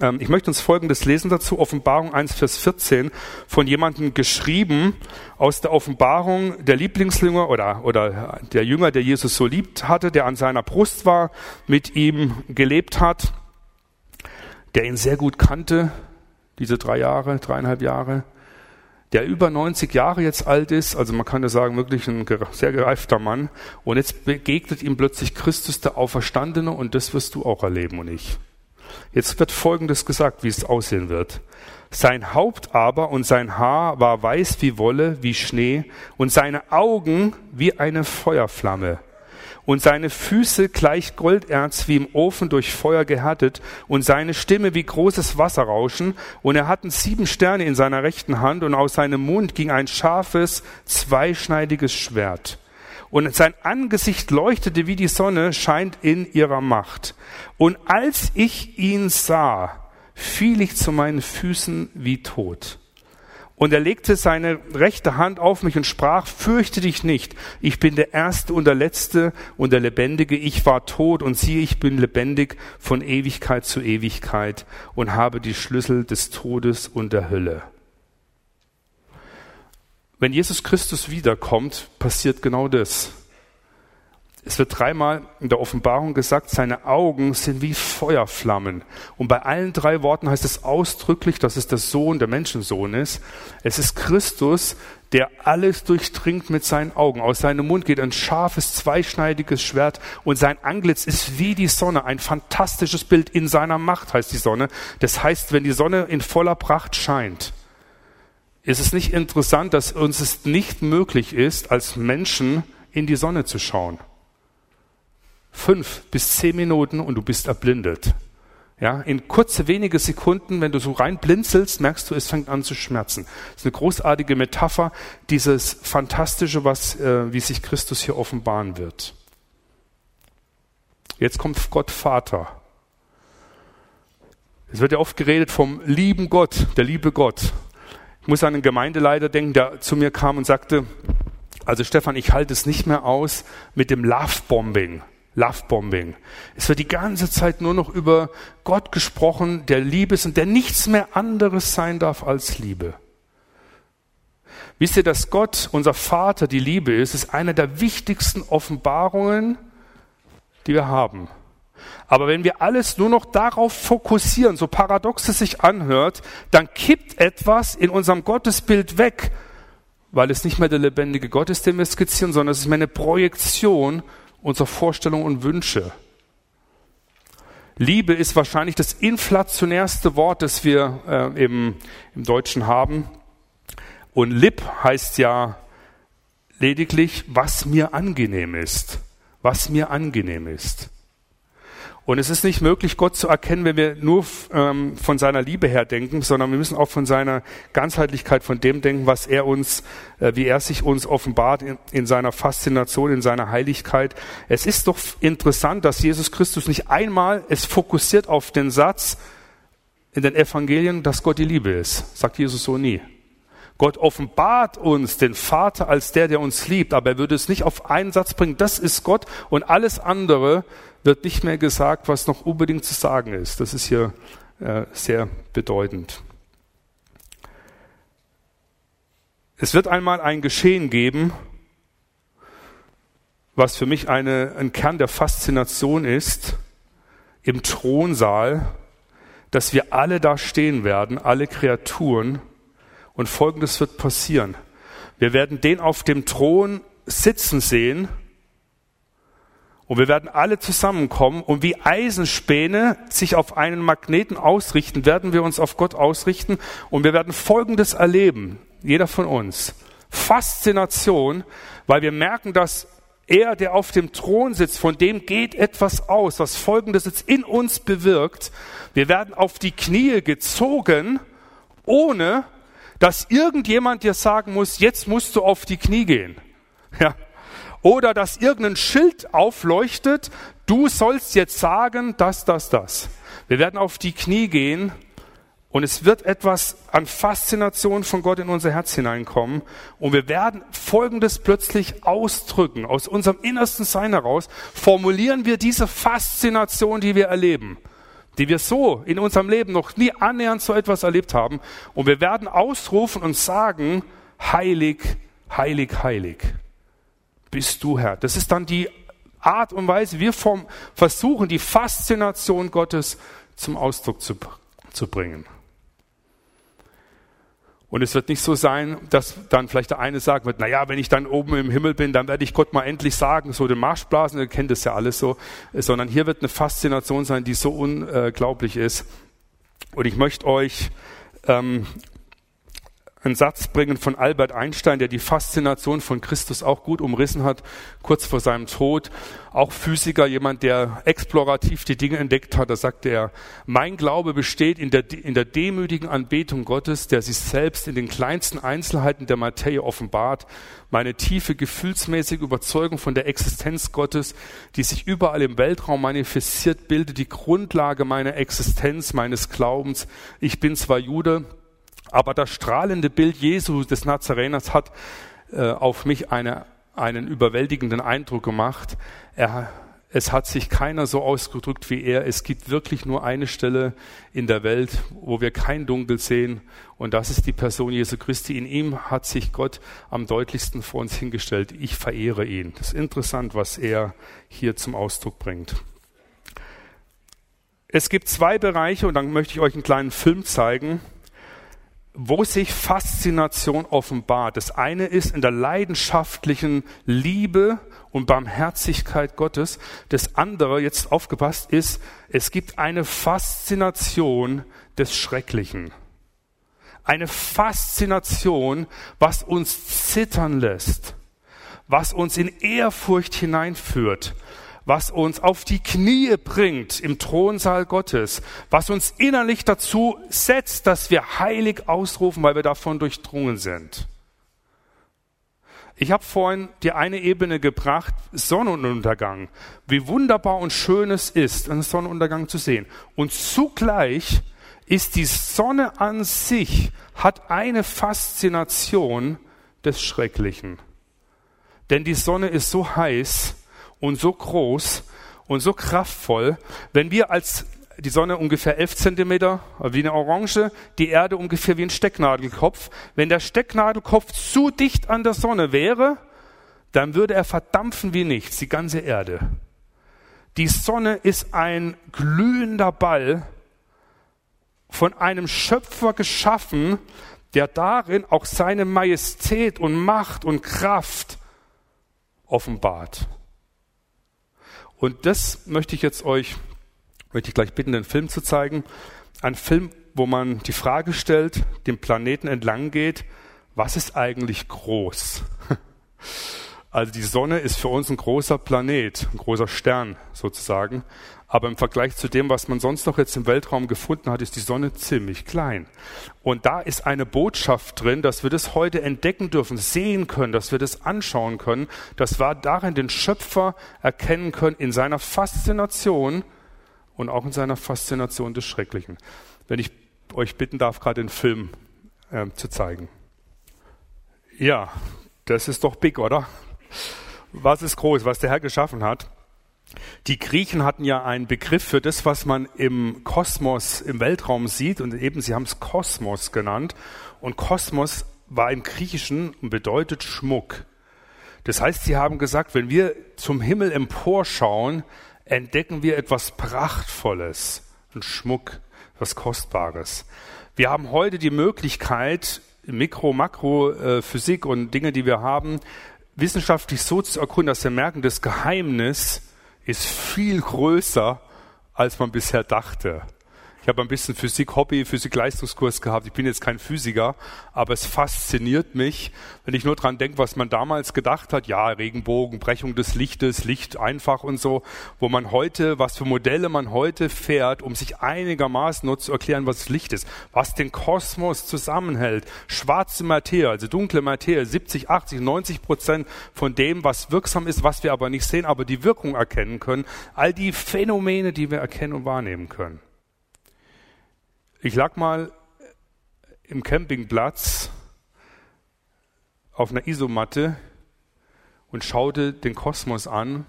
Ähm, ich möchte uns Folgendes lesen dazu, Offenbarung 1, Vers 14, von jemandem geschrieben aus der Offenbarung der Lieblingsjünger oder, oder der Jünger, der Jesus so liebt hatte, der an seiner Brust war, mit ihm gelebt hat, der ihn sehr gut kannte, diese drei Jahre, dreieinhalb Jahre, der über 90 Jahre jetzt alt ist, also man kann ja sagen, wirklich ein sehr gereifter Mann, und jetzt begegnet ihm plötzlich Christus, der Auferstandene, und das wirst du auch erleben und ich. Jetzt wird Folgendes gesagt, wie es aussehen wird. Sein Haupt aber und sein Haar war weiß wie Wolle, wie Schnee, und seine Augen wie eine Feuerflamme. Und seine Füße gleich Golderz wie im Ofen durch Feuer gehärtet, und seine Stimme wie großes Wasserrauschen, und er hatten sieben Sterne in seiner rechten Hand, und aus seinem Mund ging ein scharfes, zweischneidiges Schwert und sein Angesicht leuchtete wie die Sonne, scheint in ihrer Macht. Und als ich ihn sah, fiel ich zu meinen Füßen wie tot. Und er legte seine rechte Hand auf mich und sprach, fürchte dich nicht, ich bin der Erste und der Letzte und der Lebendige, ich war tot und siehe, ich bin lebendig von Ewigkeit zu Ewigkeit und habe die Schlüssel des Todes und der Hölle. Wenn Jesus Christus wiederkommt, passiert genau das. Es wird dreimal in der Offenbarung gesagt, seine Augen sind wie Feuerflammen. Und bei allen drei Worten heißt es ausdrücklich, dass es der Sohn, der Menschensohn ist. Es ist Christus, der alles durchdringt mit seinen Augen. Aus seinem Mund geht ein scharfes, zweischneidiges Schwert und sein Antlitz ist wie die Sonne. Ein fantastisches Bild in seiner Macht heißt die Sonne. Das heißt, wenn die Sonne in voller Pracht scheint, ist es nicht interessant, dass uns es nicht möglich ist, als Menschen in die Sonne zu schauen. Fünf bis zehn Minuten und du bist erblindet. Ja, in kurze wenige Sekunden, wenn du so rein blinzelst, merkst du, es fängt an zu schmerzen. Das ist eine großartige Metapher, dieses Fantastische, was, äh, wie sich Christus hier offenbaren wird. Jetzt kommt Gott Vater. Es wird ja oft geredet vom lieben Gott, der liebe Gott. Ich muss an einen Gemeindeleiter denken, der zu mir kam und sagte, also Stefan, ich halte es nicht mehr aus mit dem Love-Bombing. Love-Bombing. Es wird die ganze Zeit nur noch über Gott gesprochen, der Liebe ist und der nichts mehr anderes sein darf als Liebe. Wisst ihr, dass Gott, unser Vater, die Liebe ist, ist eine der wichtigsten Offenbarungen, die wir haben. Aber wenn wir alles nur noch darauf fokussieren, so paradox es sich anhört, dann kippt etwas in unserem Gottesbild weg, weil es nicht mehr der lebendige Gott ist, den wir skizzieren, sondern es ist mehr eine Projektion unserer Vorstellungen und Wünsche. Liebe ist wahrscheinlich das inflationärste Wort, das wir äh, im, im Deutschen haben. Und Lib heißt ja lediglich, was mir angenehm ist. Was mir angenehm ist. Und es ist nicht möglich, Gott zu erkennen, wenn wir nur ähm, von seiner Liebe her denken, sondern wir müssen auch von seiner Ganzheitlichkeit, von dem denken, was er uns, äh, wie er sich uns offenbart in, in seiner Faszination, in seiner Heiligkeit. Es ist doch interessant, dass Jesus Christus nicht einmal es fokussiert auf den Satz in den Evangelien, dass Gott die Liebe ist. Sagt Jesus so nie. Gott offenbart uns den Vater als der, der uns liebt, aber er würde es nicht auf einen Satz bringen, das ist Gott und alles andere wird nicht mehr gesagt, was noch unbedingt zu sagen ist. Das ist hier äh, sehr bedeutend. Es wird einmal ein Geschehen geben, was für mich eine, ein Kern der Faszination ist, im Thronsaal, dass wir alle da stehen werden, alle Kreaturen, und Folgendes wird passieren. Wir werden den auf dem Thron sitzen sehen, und wir werden alle zusammenkommen und wie Eisenspäne sich auf einen Magneten ausrichten, werden wir uns auf Gott ausrichten und wir werden Folgendes erleben, jeder von uns. Faszination, weil wir merken, dass er, der auf dem Thron sitzt, von dem geht etwas aus, was Folgendes jetzt in uns bewirkt. Wir werden auf die Knie gezogen, ohne dass irgendjemand dir sagen muss, jetzt musst du auf die Knie gehen. Ja, oder dass irgendein Schild aufleuchtet, du sollst jetzt sagen, das, das, das. Wir werden auf die Knie gehen und es wird etwas an Faszination von Gott in unser Herz hineinkommen und wir werden Folgendes plötzlich ausdrücken. Aus unserem innersten Sein heraus formulieren wir diese Faszination, die wir erleben die wir so in unserem Leben noch nie annähernd so etwas erlebt haben. Und wir werden ausrufen und sagen, heilig, heilig, heilig bist du Herr. Das ist dann die Art und Weise, wir vom, versuchen, die Faszination Gottes zum Ausdruck zu, zu bringen. Und es wird nicht so sein, dass dann vielleicht der eine sagt wird, naja, wenn ich dann oben im Himmel bin, dann werde ich Gott mal endlich sagen, so den Marschblasen, ihr kennt das ja alles so, sondern hier wird eine Faszination sein, die so unglaublich ist. Und ich möchte euch ähm, einen Satz bringen von Albert Einstein, der die Faszination von Christus auch gut umrissen hat, kurz vor seinem Tod. Auch Physiker, jemand, der explorativ die Dinge entdeckt hat, da sagte er, mein Glaube besteht in der, in der demütigen Anbetung Gottes, der sich selbst in den kleinsten Einzelheiten der Materie offenbart. Meine tiefe gefühlsmäßige Überzeugung von der Existenz Gottes, die sich überall im Weltraum manifestiert, bildet die Grundlage meiner Existenz, meines Glaubens. Ich bin zwar Jude, aber das strahlende Bild Jesu des Nazareners hat äh, auf mich eine, einen überwältigenden Eindruck gemacht. Er, es hat sich keiner so ausgedrückt wie er. Es gibt wirklich nur eine Stelle in der Welt, wo wir kein Dunkel sehen. Und das ist die Person Jesu Christi. In ihm hat sich Gott am deutlichsten vor uns hingestellt. Ich verehre ihn. Das ist interessant, was er hier zum Ausdruck bringt. Es gibt zwei Bereiche, und dann möchte ich euch einen kleinen Film zeigen wo sich Faszination offenbart. Das eine ist in der leidenschaftlichen Liebe und Barmherzigkeit Gottes. Das andere, jetzt aufgepasst, ist, es gibt eine Faszination des Schrecklichen. Eine Faszination, was uns zittern lässt, was uns in Ehrfurcht hineinführt, was uns auf die Knie bringt im Thronsaal Gottes, was uns innerlich dazu setzt, dass wir heilig ausrufen, weil wir davon durchdrungen sind. Ich habe vorhin die eine Ebene gebracht, Sonnenuntergang. Wie wunderbar und schön es ist, einen Sonnenuntergang zu sehen. Und zugleich ist die Sonne an sich, hat eine Faszination des Schrecklichen. Denn die Sonne ist so heiß, und so groß und so kraftvoll, wenn wir als die Sonne ungefähr 11 Zentimeter wie eine Orange, die Erde ungefähr wie ein Stecknadelkopf. Wenn der Stecknadelkopf zu dicht an der Sonne wäre, dann würde er verdampfen wie nichts, die ganze Erde. Die Sonne ist ein glühender Ball, von einem Schöpfer geschaffen, der darin auch seine Majestät und Macht und Kraft offenbart. Und das möchte ich jetzt euch, möchte ich gleich bitten, den Film zu zeigen. Ein Film, wo man die Frage stellt, dem Planeten entlang geht, was ist eigentlich groß? Also die Sonne ist für uns ein großer Planet, ein großer Stern sozusagen. Aber im Vergleich zu dem, was man sonst noch jetzt im Weltraum gefunden hat, ist die Sonne ziemlich klein. Und da ist eine Botschaft drin, dass wir das heute entdecken dürfen, sehen können, dass wir das anschauen können, dass wir darin den Schöpfer erkennen können in seiner Faszination und auch in seiner Faszination des Schrecklichen. Wenn ich euch bitten darf, gerade den Film äh, zu zeigen. Ja, das ist doch big, oder? Was ist groß, was der Herr geschaffen hat? Die Griechen hatten ja einen Begriff für das, was man im Kosmos, im Weltraum sieht, und eben sie haben es Kosmos genannt. Und Kosmos war im Griechischen und bedeutet Schmuck. Das heißt, sie haben gesagt, wenn wir zum Himmel emporschauen, entdecken wir etwas Prachtvolles, ein Schmuck, was Kostbares. Wir haben heute die Möglichkeit, Mikro-, Makro-Physik und Dinge, die wir haben, wissenschaftlich so zu erkunden, dass wir merken, das Geheimnis ist viel größer, als man bisher dachte. Ich habe ein bisschen Physik-Hobby, Physik-Leistungskurs gehabt. Ich bin jetzt kein Physiker, aber es fasziniert mich, wenn ich nur dran denke, was man damals gedacht hat. Ja, Regenbogen, Brechung des Lichtes, Licht einfach und so, wo man heute, was für Modelle man heute fährt, um sich einigermaßen nur zu erklären, was Licht ist, was den Kosmos zusammenhält. Schwarze Materie, also dunkle Materie, 70, 80, 90 Prozent von dem, was wirksam ist, was wir aber nicht sehen, aber die Wirkung erkennen können. All die Phänomene, die wir erkennen und wahrnehmen können. Ich lag mal im Campingplatz auf einer Isomatte und schaute den Kosmos an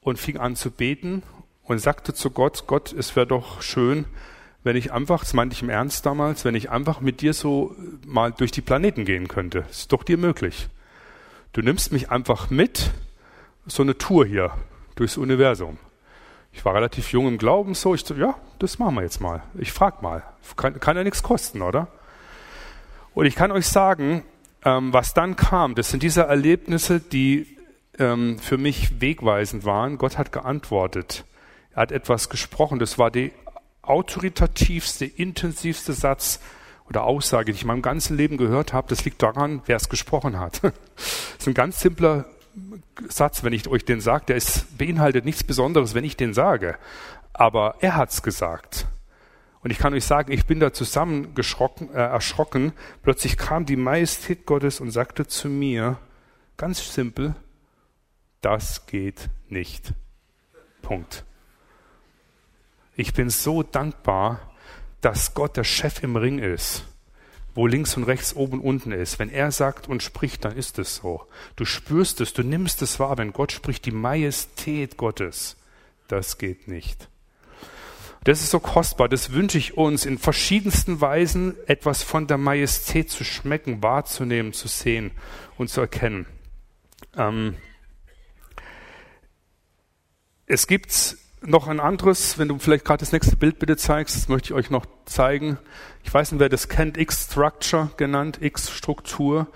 und fing an zu beten und sagte zu Gott, Gott, es wäre doch schön, wenn ich einfach, das meinte ich im Ernst damals, wenn ich einfach mit dir so mal durch die Planeten gehen könnte. Ist doch dir möglich. Du nimmst mich einfach mit, so eine Tour hier durchs Universum. Ich war relativ jung im Glauben, so ich so, ja, das machen wir jetzt mal. Ich frag mal. Kann, kann ja nichts kosten, oder? Und ich kann euch sagen, ähm, was dann kam, das sind diese Erlebnisse, die ähm, für mich wegweisend waren. Gott hat geantwortet. Er hat etwas gesprochen. Das war der autoritativste, intensivste Satz oder Aussage, die ich in meinem ganzen Leben gehört habe. Das liegt daran, wer es gesprochen hat. Das ist ein ganz simpler Satz, wenn ich euch den sage, der ist, beinhaltet nichts Besonderes, wenn ich den sage. Aber er hat's gesagt. Und ich kann euch sagen, ich bin da zusammengeschrocken, äh, erschrocken. Plötzlich kam die Majestät Gottes und sagte zu mir, ganz simpel, das geht nicht. Punkt. Ich bin so dankbar, dass Gott der Chef im Ring ist wo links und rechts oben und unten ist. Wenn er sagt und spricht, dann ist es so. Du spürst es, du nimmst es wahr, wenn Gott spricht, die Majestät Gottes. Das geht nicht. Das ist so kostbar, das wünsche ich uns in verschiedensten Weisen etwas von der Majestät zu schmecken, wahrzunehmen, zu sehen und zu erkennen. Ähm es gibt noch ein anderes, wenn du vielleicht gerade das nächste Bild bitte zeigst, das möchte ich euch noch zeigen. Ich weiß nicht, wer das kennt, X-Structure genannt, X-Struktur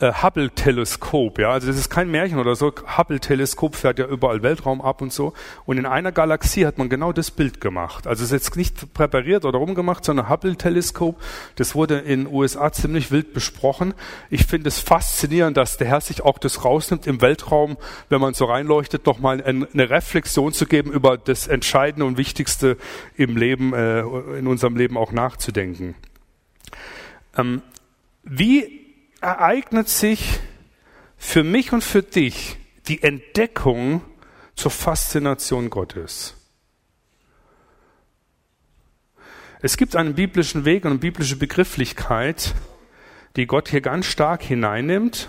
äh, Hubble-Teleskop. Ja, also das ist kein Märchen oder so. Hubble-Teleskop fährt ja überall Weltraum ab und so. Und in einer Galaxie hat man genau das Bild gemacht. Also es ist jetzt nicht präpariert oder rumgemacht, sondern Hubble-Teleskop. Das wurde in den USA ziemlich wild besprochen. Ich finde es faszinierend, dass der Herr sich auch das rausnimmt, im Weltraum, wenn man so reinleuchtet, nochmal eine Reflexion zu geben über das Entscheidende und Wichtigste im Leben, äh, in unserem Leben auch nachzudenken. Ähm, wie ereignet sich für mich und für dich die Entdeckung zur Faszination Gottes. Es gibt einen biblischen Weg und eine biblische Begrifflichkeit, die Gott hier ganz stark hineinnimmt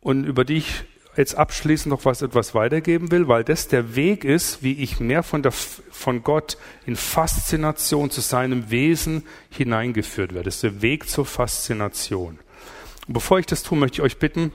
und über die ich jetzt abschließend noch was etwas weitergeben will, weil das der Weg ist, wie ich mehr von, der, von Gott in Faszination zu seinem Wesen hineingeführt werde. Das ist der Weg zur Faszination. Und bevor ich das tue, möchte ich euch bitten,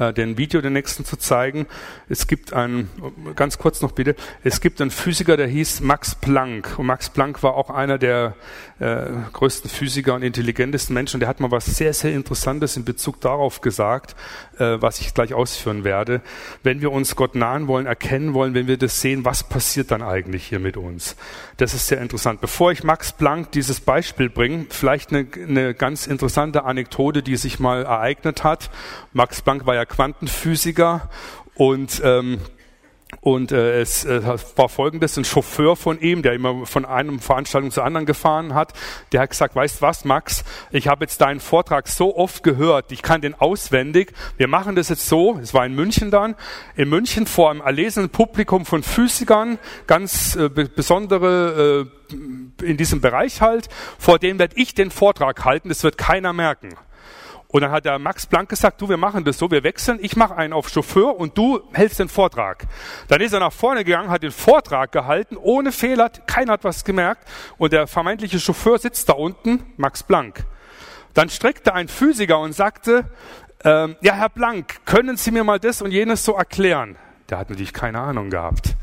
äh, den Video, den nächsten zu zeigen. Es gibt einen, ganz kurz noch bitte, es gibt einen Physiker, der hieß Max Planck. Und Max Planck war auch einer der äh, größten Physiker und intelligentesten Menschen. Der hat mal was sehr, sehr Interessantes in Bezug darauf gesagt, äh, was ich gleich ausführen werde. Wenn wir uns Gott nahen wollen, erkennen wollen, wenn wir das sehen, was passiert dann eigentlich hier mit uns? Das ist sehr interessant. Bevor ich Max Planck dieses Beispiel bringe, vielleicht eine, eine ganz interessante Anekdote, die sich mal ereignet hat. Max Planck war ja Quantenphysiker und ähm, und äh, es äh, war folgendes, ein Chauffeur von ihm, der immer von einem Veranstaltung zur anderen gefahren hat, der hat gesagt, weißt was, Max, ich habe jetzt deinen Vortrag so oft gehört, ich kann den auswendig. Wir machen das jetzt so, es war in München dann, in München vor einem erlesenen Publikum von Physikern, ganz äh, besondere äh, in diesem Bereich halt, vor dem werde ich den Vortrag halten, das wird keiner merken. Und dann hat der Max Planck gesagt, du, wir machen das so, wir wechseln, ich mache einen auf Chauffeur und du hältst den Vortrag. Dann ist er nach vorne gegangen, hat den Vortrag gehalten, ohne Fehler, keiner hat was gemerkt und der vermeintliche Chauffeur sitzt da unten, Max Planck. Dann streckte ein Physiker und sagte, ähm, ja, Herr Planck, können Sie mir mal das und jenes so erklären? Der hat natürlich keine Ahnung gehabt.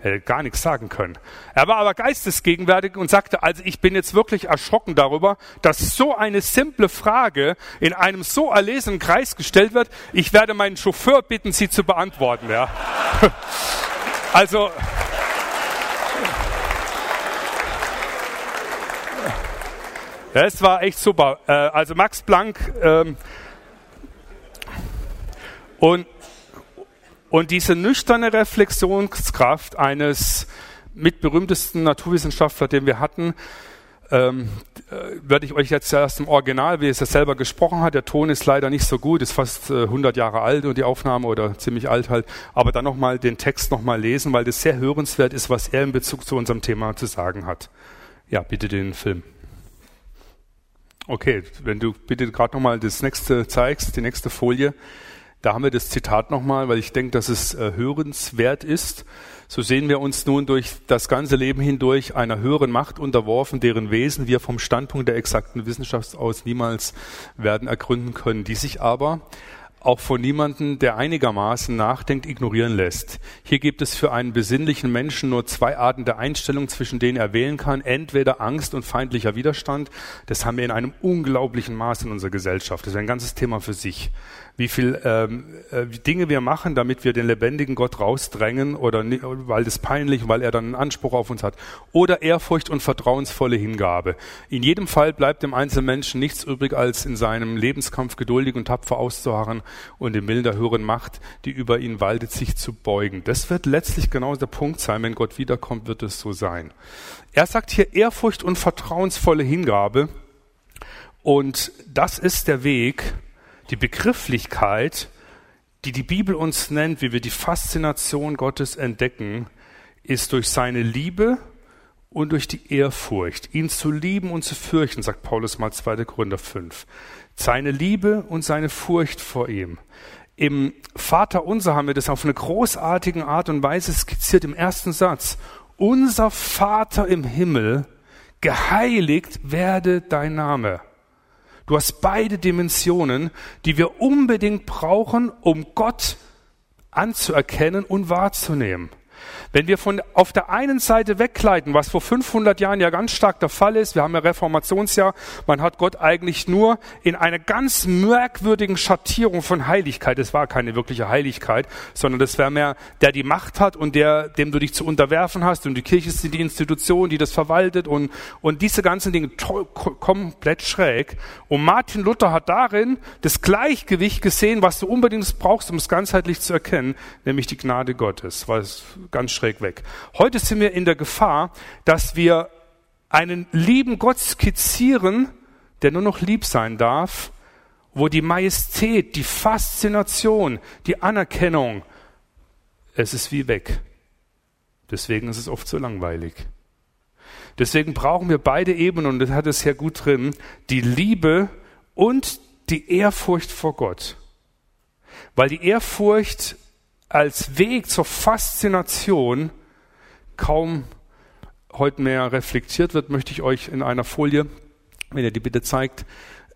Hätte gar nichts sagen können. Er war aber geistesgegenwärtig und sagte, also ich bin jetzt wirklich erschrocken darüber, dass so eine simple Frage in einem so erlesenen Kreis gestellt wird. Ich werde meinen Chauffeur bitten, sie zu beantworten. Ja. Also, es war echt super. Äh, also Max Planck ähm, und und diese nüchterne Reflexionskraft eines mitberühmtesten Naturwissenschaftler, den wir hatten, ähm, äh, werde ich euch jetzt erst im Original, wie es er selber gesprochen hat. Der Ton ist leider nicht so gut, ist fast äh, 100 Jahre alt und die Aufnahme oder ziemlich alt halt. Aber dann nochmal den Text nochmal lesen, weil das sehr hörenswert ist, was er in Bezug zu unserem Thema zu sagen hat. Ja, bitte den Film. Okay, wenn du bitte gerade nochmal das nächste zeigst, die nächste Folie. Da haben wir das Zitat nochmal, weil ich denke, dass es äh, hörenswert ist. So sehen wir uns nun durch das ganze Leben hindurch einer höheren Macht unterworfen, deren Wesen wir vom Standpunkt der exakten Wissenschaft aus niemals werden ergründen können, die sich aber auch von niemandem, der einigermaßen nachdenkt, ignorieren lässt. Hier gibt es für einen besinnlichen Menschen nur zwei Arten der Einstellung, zwischen denen er wählen kann. Entweder Angst und feindlicher Widerstand. Das haben wir in einem unglaublichen Maß in unserer Gesellschaft. Das ist ein ganzes Thema für sich wie viel ähm, äh, Dinge wir machen, damit wir den lebendigen Gott rausdrängen oder weil das peinlich, weil er dann einen Anspruch auf uns hat. Oder Ehrfurcht und vertrauensvolle Hingabe. In jedem Fall bleibt dem einzelnen Menschen nichts übrig, als in seinem Lebenskampf geduldig und tapfer auszuharren und dem Willen der höheren Macht, die über ihn waltet, sich zu beugen. Das wird letztlich genau der Punkt sein. Wenn Gott wiederkommt, wird es so sein. Er sagt hier Ehrfurcht und vertrauensvolle Hingabe. Und das ist der Weg, die Begrifflichkeit, die die Bibel uns nennt, wie wir die Faszination Gottes entdecken, ist durch seine Liebe und durch die Ehrfurcht. Ihn zu lieben und zu fürchten, sagt Paulus mal 2. Korinther 5. Seine Liebe und seine Furcht vor ihm. Im Vater unser haben wir das auf eine großartige Art und Weise skizziert im ersten Satz. Unser Vater im Himmel, geheiligt werde dein Name. Du hast beide Dimensionen, die wir unbedingt brauchen, um Gott anzuerkennen und wahrzunehmen. Wenn wir von auf der einen Seite wegleiten, was vor 500 Jahren ja ganz stark der Fall ist, wir haben ja Reformationsjahr, man hat Gott eigentlich nur in einer ganz merkwürdigen Schattierung von Heiligkeit, es war keine wirkliche Heiligkeit, sondern das wäre mehr, der die Macht hat und der, dem du dich zu unterwerfen hast und die Kirche ist die Institution, die das verwaltet und, und diese ganzen Dinge komplett schräg. Und Martin Luther hat darin das Gleichgewicht gesehen, was du unbedingt brauchst, um es ganzheitlich zu erkennen, nämlich die Gnade Gottes, weil es ganz schräg weg. Heute sind wir in der Gefahr, dass wir einen lieben Gott skizzieren, der nur noch lieb sein darf, wo die Majestät, die Faszination, die Anerkennung, es ist wie weg. Deswegen ist es oft so langweilig. Deswegen brauchen wir beide Ebenen, und das hat es ja gut drin, die Liebe und die Ehrfurcht vor Gott. Weil die Ehrfurcht als Weg zur Faszination kaum heute mehr reflektiert wird, möchte ich euch in einer Folie, wenn ihr die bitte zeigt,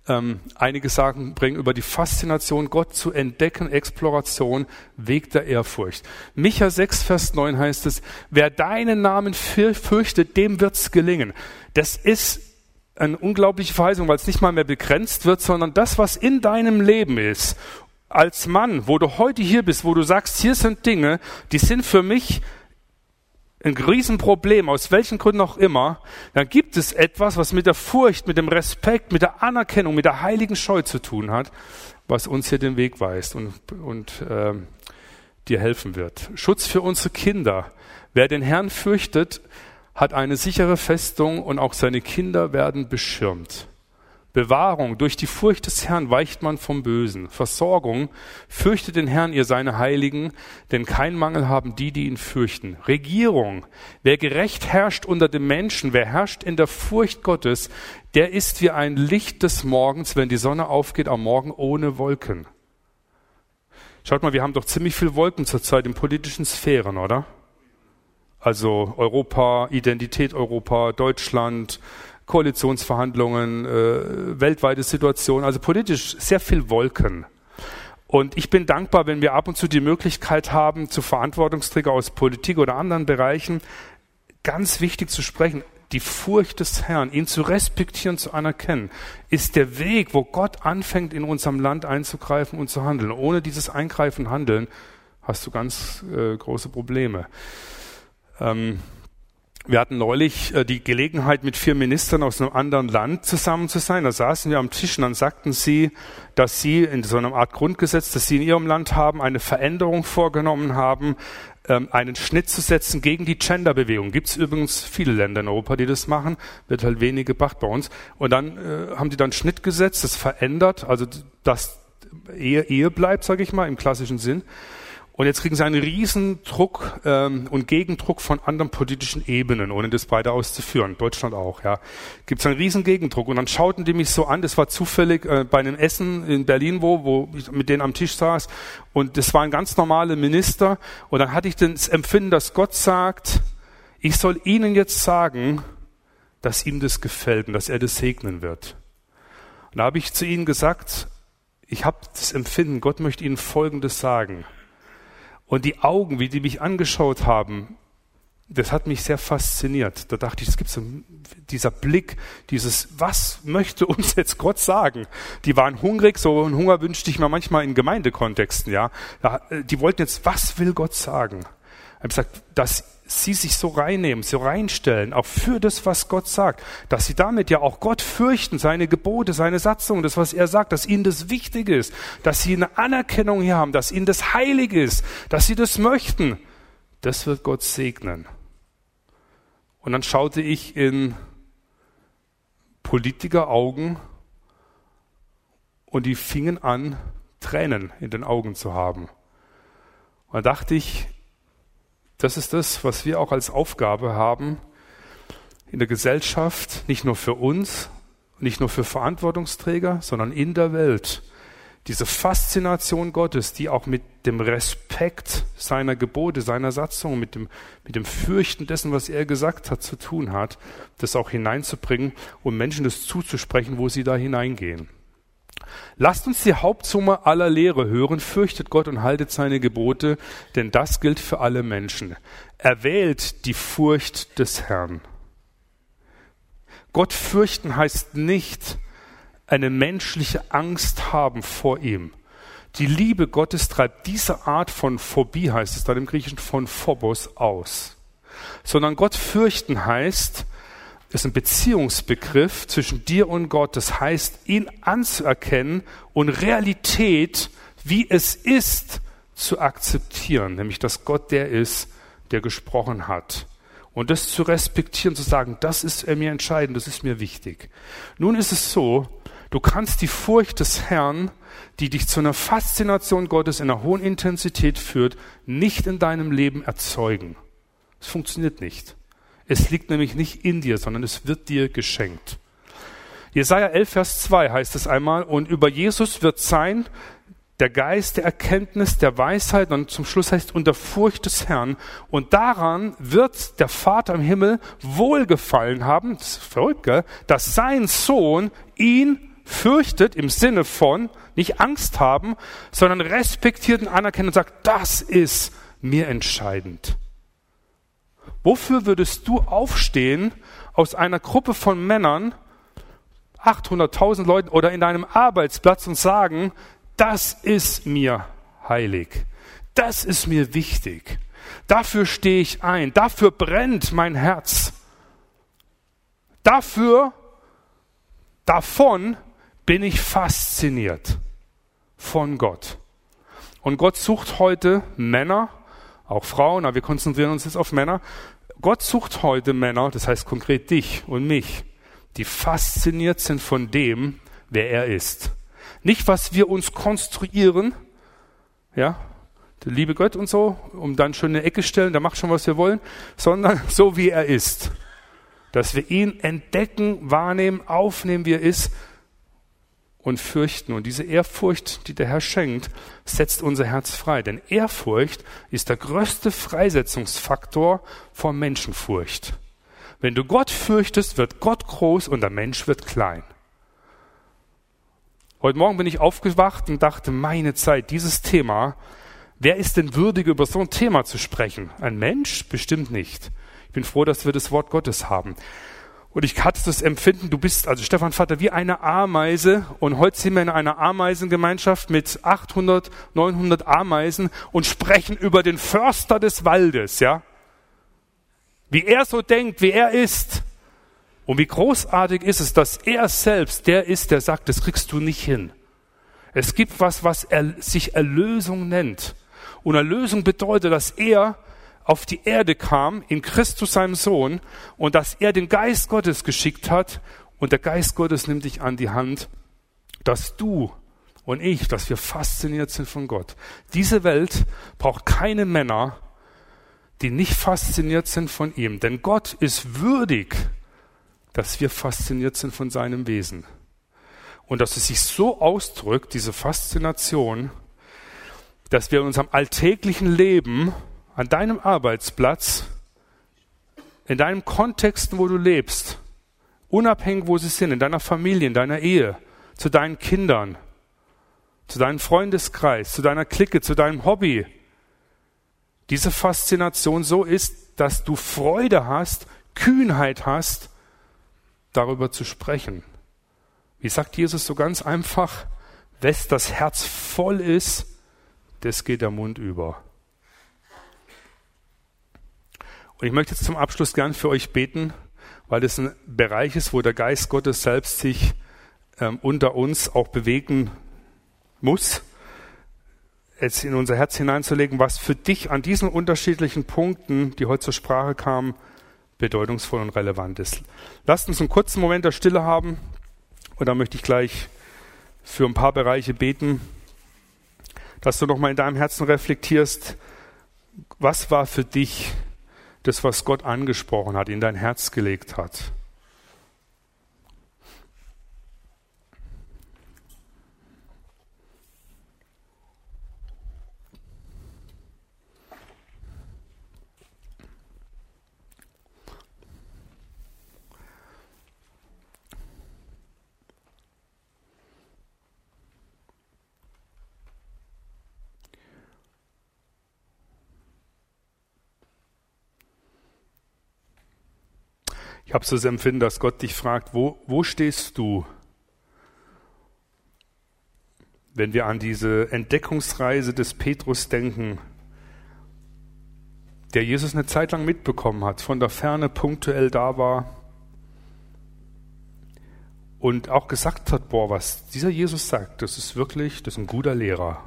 Ähm, einige sagen, bringen über die Faszination Gott zu entdecken, Exploration, Weg der Ehrfurcht. Micha 6, Vers 9 heißt es, wer deinen Namen fürchtet, dem wird's gelingen. Das ist eine unglaubliche Verheißung, weil es nicht mal mehr begrenzt wird, sondern das, was in deinem Leben ist, als Mann, wo du heute hier bist, wo du sagst, hier sind Dinge, die sind für mich ein Riesenproblem, aus welchen Gründen auch immer, dann gibt es etwas, was mit der Furcht, mit dem Respekt, mit der Anerkennung, mit der heiligen Scheu zu tun hat, was uns hier den Weg weist und, und äh, dir helfen wird. Schutz für unsere Kinder. Wer den Herrn fürchtet, hat eine sichere Festung und auch seine Kinder werden beschirmt. Bewahrung, durch die Furcht des Herrn weicht man vom Bösen. Versorgung, fürchtet den Herrn, ihr seine Heiligen, denn kein Mangel haben die, die ihn fürchten. Regierung, wer gerecht herrscht unter dem Menschen, wer herrscht in der Furcht Gottes, der ist wie ein Licht des Morgens, wenn die Sonne aufgeht am Morgen ohne Wolken. Schaut mal, wir haben doch ziemlich viel Wolken zurzeit in politischen Sphären, oder? Also Europa, Identität Europa, Deutschland, Koalitionsverhandlungen, äh, weltweite Situation, also politisch sehr viel Wolken. Und ich bin dankbar, wenn wir ab und zu die Möglichkeit haben, zu Verantwortungsträger aus Politik oder anderen Bereichen ganz wichtig zu sprechen. Die Furcht des Herrn, ihn zu respektieren, zu anerkennen, ist der Weg, wo Gott anfängt, in unserem Land einzugreifen und zu handeln. Ohne dieses Eingreifen, Handeln hast du ganz äh, große Probleme. Ähm, wir hatten neulich äh, die Gelegenheit, mit vier Ministern aus einem anderen Land zusammen zu sein. Da saßen wir am Tisch und dann sagten sie, dass sie in so einer Art Grundgesetz, das sie in ihrem Land haben, eine Veränderung vorgenommen haben, ähm, einen Schnitt zu setzen gegen die Genderbewegung. Gibt es übrigens viele Länder in Europa, die das machen, wird halt wenig gebracht bei uns. Und dann äh, haben die dann Schnitt gesetzt, das verändert, also dass Ehe, Ehe bleibt, sage ich mal, im klassischen Sinn. Und jetzt kriegen sie einen riesen Druck ähm, und Gegendruck von anderen politischen Ebenen, ohne das beide auszuführen. Deutschland auch, ja. Gibt es einen riesen Gegendruck. Und dann schauten die mich so an, das war zufällig äh, bei einem Essen in Berlin, wo, wo ich mit denen am Tisch saß. Und das war ein ganz normaler Minister. Und dann hatte ich das Empfinden, dass Gott sagt, ich soll ihnen jetzt sagen, dass ihm das gefällt und dass er das segnen wird. Und da habe ich zu ihnen gesagt, ich habe das Empfinden, Gott möchte ihnen Folgendes sagen. Und die Augen, wie die mich angeschaut haben, das hat mich sehr fasziniert. Da dachte ich, es gibt so dieser Blick, dieses, was möchte uns jetzt Gott sagen? Die waren hungrig, so einen Hunger wünschte ich mir manchmal in Gemeindekontexten, ja. Äh, die wollten jetzt, was will Gott sagen? Ich habe gesagt, dass sie sich so reinnehmen, so reinstellen, auch für das, was Gott sagt, dass sie damit ja auch Gott fürchten, seine Gebote, seine Satzungen, das, was er sagt, dass ihnen das wichtig ist, dass sie eine Anerkennung hier haben, dass ihnen das heilig ist, dass sie das möchten, das wird Gott segnen. Und dann schaute ich in Politiker Augen und die fingen an, Tränen in den Augen zu haben. Und da dachte ich, das ist das, was wir auch als Aufgabe haben in der Gesellschaft, nicht nur für uns, nicht nur für Verantwortungsträger, sondern in der Welt. Diese Faszination Gottes, die auch mit dem Respekt seiner Gebote, seiner Satzung, mit dem, mit dem Fürchten dessen, was er gesagt hat, zu tun hat, das auch hineinzubringen und Menschen das zuzusprechen, wo sie da hineingehen. Lasst uns die Hauptsumme aller Lehre hören, fürchtet Gott und haltet seine Gebote, denn das gilt für alle Menschen. Erwählt die Furcht des Herrn. Gott fürchten heißt nicht eine menschliche Angst haben vor ihm. Die Liebe Gottes treibt diese Art von Phobie, heißt es dann im Griechischen, von Phobos aus. Sondern Gott fürchten heißt, ist ein Beziehungsbegriff zwischen dir und Gott. Das heißt, ihn anzuerkennen und Realität, wie es ist, zu akzeptieren. Nämlich, dass Gott der ist, der gesprochen hat. Und das zu respektieren, zu sagen, das ist mir entscheidend, das ist mir wichtig. Nun ist es so, du kannst die Furcht des Herrn, die dich zu einer Faszination Gottes in einer hohen Intensität führt, nicht in deinem Leben erzeugen. Es funktioniert nicht. Es liegt nämlich nicht in dir, sondern es wird dir geschenkt. Jesaja 11, Vers 2 heißt es einmal, und über Jesus wird sein der Geist der Erkenntnis, der Weisheit und zum Schluss heißt unter Furcht des Herrn. Und daran wird der Vater im Himmel wohlgefallen haben, das ist verrückt, gell? dass sein Sohn ihn fürchtet im Sinne von nicht Angst haben, sondern respektiert und anerkennt und sagt, das ist mir entscheidend. Wofür würdest du aufstehen aus einer Gruppe von Männern, 800.000 Leuten oder in deinem Arbeitsplatz und sagen, das ist mir heilig, das ist mir wichtig, dafür stehe ich ein, dafür brennt mein Herz, dafür, davon bin ich fasziniert von Gott. Und Gott sucht heute Männer, auch Frauen, aber wir konzentrieren uns jetzt auf Männer. Gott sucht heute Männer, das heißt konkret dich und mich, die fasziniert sind von dem, wer er ist. Nicht, was wir uns konstruieren, ja, der liebe Gott und so, um dann schon eine Ecke stellen, der macht schon, was wir wollen, sondern so, wie er ist. Dass wir ihn entdecken, wahrnehmen, aufnehmen, wie er ist und fürchten. Und diese Ehrfurcht, die der Herr schenkt, setzt unser Herz frei. Denn Ehrfurcht ist der größte Freisetzungsfaktor vor Menschenfurcht. Wenn du Gott fürchtest, wird Gott groß und der Mensch wird klein. Heute Morgen bin ich aufgewacht und dachte, meine Zeit, dieses Thema, wer ist denn würdig, über so ein Thema zu sprechen? Ein Mensch? Bestimmt nicht. Ich bin froh, dass wir das Wort Gottes haben. Und ich hatte das Empfinden, du bist, also Stefan Vater, wie eine Ameise. Und heute sind wir in einer Ameisengemeinschaft mit 800, 900 Ameisen und sprechen über den Förster des Waldes, ja? wie er so denkt, wie er ist. Und wie großartig ist es, dass er selbst der ist, der sagt, das kriegst du nicht hin. Es gibt was, was er, sich Erlösung nennt. Und Erlösung bedeutet, dass er auf die Erde kam, in Christus seinem Sohn, und dass er den Geist Gottes geschickt hat, und der Geist Gottes nimmt dich an die Hand, dass du und ich, dass wir fasziniert sind von Gott. Diese Welt braucht keine Männer, die nicht fasziniert sind von ihm. Denn Gott ist würdig, dass wir fasziniert sind von seinem Wesen. Und dass es sich so ausdrückt, diese Faszination, dass wir in unserem alltäglichen Leben, an deinem Arbeitsplatz, in deinem Kontext, wo du lebst, unabhängig wo sie sind, in deiner Familie, in deiner Ehe, zu deinen Kindern, zu deinem Freundeskreis, zu deiner Clique, zu deinem Hobby, diese Faszination so ist, dass du Freude hast, Kühnheit hast, darüber zu sprechen. Wie sagt Jesus so ganz einfach, wes das Herz voll ist, das geht der Mund über. Und ich möchte jetzt zum Abschluss gern für euch beten, weil das ein Bereich ist, wo der Geist Gottes selbst sich ähm, unter uns auch bewegen muss jetzt in unser Herz hineinzulegen, was für dich an diesen unterschiedlichen Punkten, die heute zur Sprache kamen, bedeutungsvoll und relevant ist. Lasst uns einen kurzen Moment der Stille haben und dann möchte ich gleich für ein paar Bereiche beten, dass du nochmal in deinem Herzen reflektierst, was war für dich das, was Gott angesprochen hat, in dein Herz gelegt hat. Ich habe so das Empfinden, dass Gott dich fragt, wo, wo stehst du? Wenn wir an diese Entdeckungsreise des Petrus denken, der Jesus eine Zeit lang mitbekommen hat, von der Ferne punktuell da war und auch gesagt hat, boah, was dieser Jesus sagt, das ist wirklich, das ist ein guter Lehrer.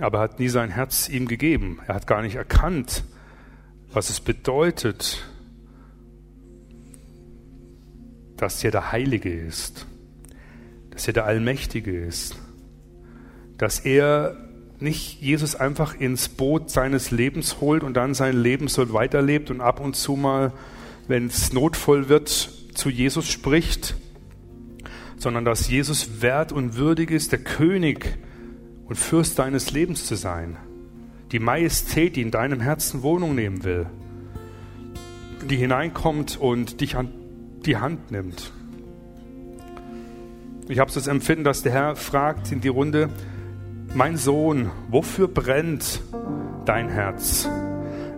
Aber er hat nie sein Herz ihm gegeben. Er hat gar nicht erkannt, was es bedeutet, dass er der Heilige ist, dass er der Allmächtige ist, dass er nicht Jesus einfach ins Boot seines Lebens holt und dann sein Leben so weiterlebt und ab und zu mal, wenn es notvoll wird, zu Jesus spricht, sondern dass Jesus wert und würdig ist, der König und Fürst deines Lebens zu sein. Die Majestät, die in deinem Herzen Wohnung nehmen will, die hineinkommt und dich an die Hand nimmt. Ich habe das Empfinden, dass der Herr fragt in die Runde, mein Sohn, wofür brennt dein Herz?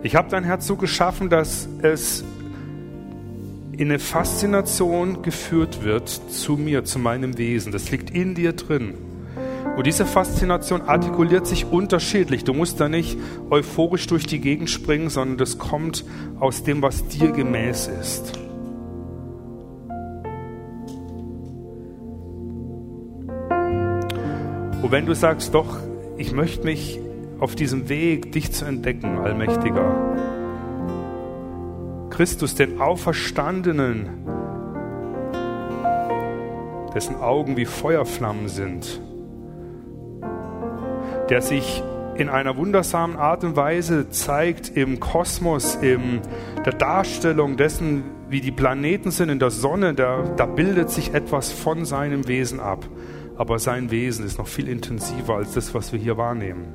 Ich habe dein Herz so geschaffen, dass es in eine Faszination geführt wird zu mir, zu meinem Wesen. Das liegt in dir drin. Und diese Faszination artikuliert sich unterschiedlich. Du musst da nicht euphorisch durch die Gegend springen, sondern das kommt aus dem, was dir gemäß ist. Und wenn du sagst, doch, ich möchte mich auf diesem Weg, dich zu entdecken, Allmächtiger, Christus, den Auferstandenen, dessen Augen wie Feuerflammen sind, der sich in einer wundersamen Art und Weise zeigt im Kosmos, in der Darstellung dessen, wie die Planeten sind in der Sonne, da, da bildet sich etwas von seinem Wesen ab. Aber sein Wesen ist noch viel intensiver als das, was wir hier wahrnehmen.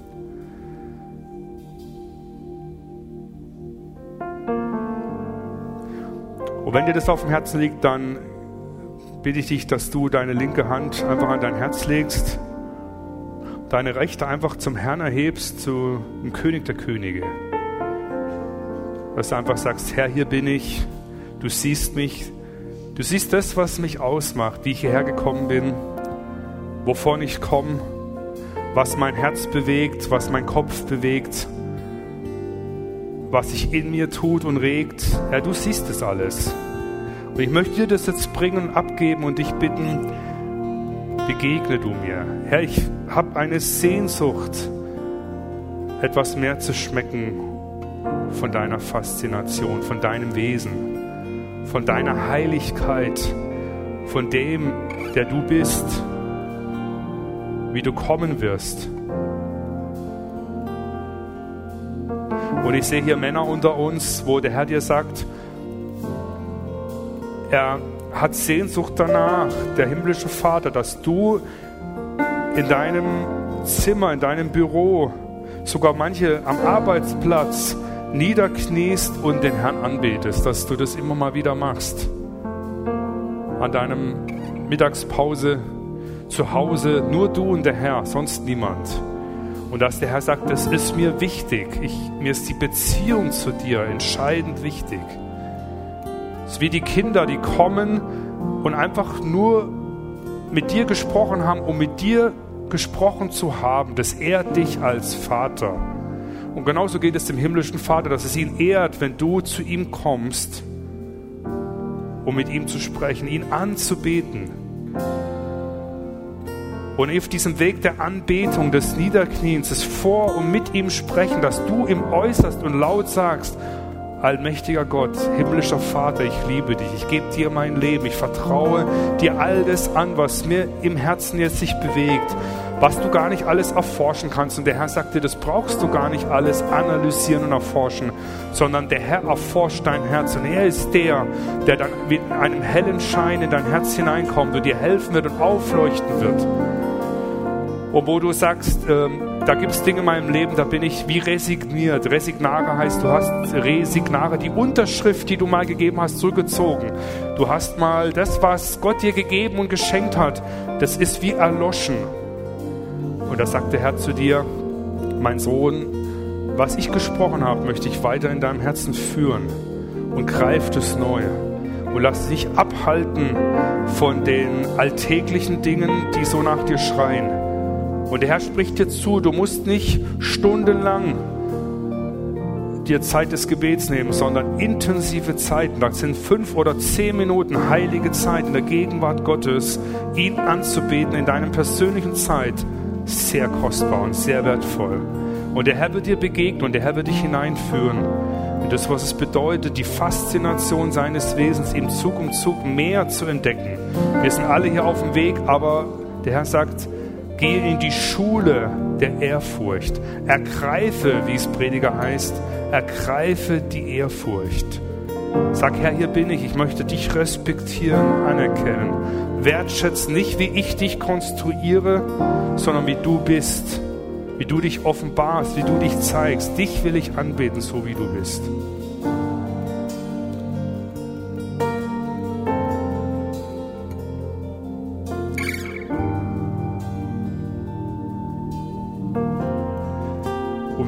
Und wenn dir das auf dem Herzen liegt, dann bitte ich dich, dass du deine linke Hand einfach an dein Herz legst deine Rechte einfach zum Herrn erhebst, zu dem König der Könige. Dass du einfach sagst, Herr, hier bin ich, du siehst mich, du siehst das, was mich ausmacht, wie ich hierher gekommen bin, wovon ich komme, was mein Herz bewegt, was mein Kopf bewegt, was sich in mir tut und regt. Herr, du siehst es alles. Und ich möchte dir das jetzt bringen und abgeben und dich bitten, begegne du mir. Herr, ich habe eine Sehnsucht, etwas mehr zu schmecken von deiner Faszination, von deinem Wesen, von deiner Heiligkeit, von dem, der du bist, wie du kommen wirst. Und ich sehe hier Männer unter uns, wo der Herr dir sagt, er hat Sehnsucht danach, der himmlische Vater, dass du in deinem Zimmer, in deinem Büro, sogar manche am Arbeitsplatz niederkniest und den Herrn anbetest, dass du das immer mal wieder machst. An deinem Mittagspause zu Hause, nur du und der Herr, sonst niemand. Und dass der Herr sagt, das ist mir wichtig. Ich, mir ist die Beziehung zu dir entscheidend wichtig. Es ist wie die Kinder, die kommen und einfach nur mit dir gesprochen haben, um mit dir gesprochen zu haben. Das ehrt dich als Vater. Und genauso geht es dem himmlischen Vater, dass es ihn ehrt, wenn du zu ihm kommst, um mit ihm zu sprechen, ihn anzubeten. Und auf diesem Weg der Anbetung, des Niederkniens, des Vor- und mit ihm sprechen, dass du ihm äußerst und laut sagst, Allmächtiger Gott, himmlischer Vater, ich liebe dich. Ich gebe dir mein Leben. Ich vertraue dir all das an, was mir im Herzen jetzt sich bewegt, was du gar nicht alles erforschen kannst. Und der Herr sagt dir, das brauchst du gar nicht alles analysieren und erforschen, sondern der Herr erforscht dein Herz. Und er ist der, der dann mit einem hellen Schein in dein Herz hineinkommt und dir helfen wird und aufleuchten wird. Und wo du sagst, ähm, da gibt es Dinge in meinem Leben, da bin ich wie resigniert. Resignare heißt, du hast Resignare, die Unterschrift, die du mal gegeben hast, zurückgezogen. Du hast mal das, was Gott dir gegeben und geschenkt hat, das ist wie erloschen. Und da sagt der Herr zu dir, mein Sohn, was ich gesprochen habe, möchte ich weiter in deinem Herzen führen und greift es neu. Und lass dich abhalten von den alltäglichen Dingen, die so nach dir schreien und der Herr spricht dir zu, du musst nicht stundenlang dir Zeit des Gebets nehmen, sondern intensive Zeiten. Das sind fünf oder zehn Minuten heilige Zeit in der Gegenwart Gottes, ihn anzubeten in deiner persönlichen Zeit. Sehr kostbar und sehr wertvoll. Und der Herr wird dir begegnen und der Herr wird dich hineinführen in das, was es bedeutet, die Faszination seines Wesens im Zug um Zug mehr zu entdecken. Wir sind alle hier auf dem Weg, aber der Herr sagt, Gehe in die Schule der Ehrfurcht. Ergreife, wie es Prediger heißt, ergreife die Ehrfurcht. Sag, Herr, hier bin ich. Ich möchte dich respektieren, anerkennen. Wertschätzen nicht, wie ich dich konstruiere, sondern wie du bist. Wie du dich offenbarst, wie du dich zeigst. Dich will ich anbeten, so wie du bist.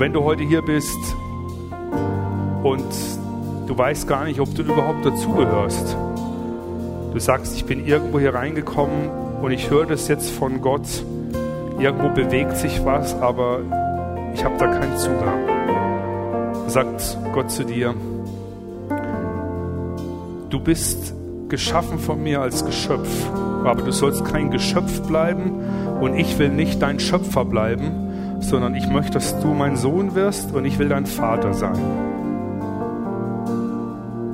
Wenn du heute hier bist und du weißt gar nicht, ob du überhaupt dazugehörst, du sagst, ich bin irgendwo hier reingekommen und ich höre das jetzt von Gott, irgendwo bewegt sich was, aber ich habe da keinen Zugang. Sagt Gott zu dir, du bist geschaffen von mir als Geschöpf, aber du sollst kein Geschöpf bleiben und ich will nicht dein Schöpfer bleiben, sondern ich möchte, dass du mein Sohn wirst und ich will dein Vater sein.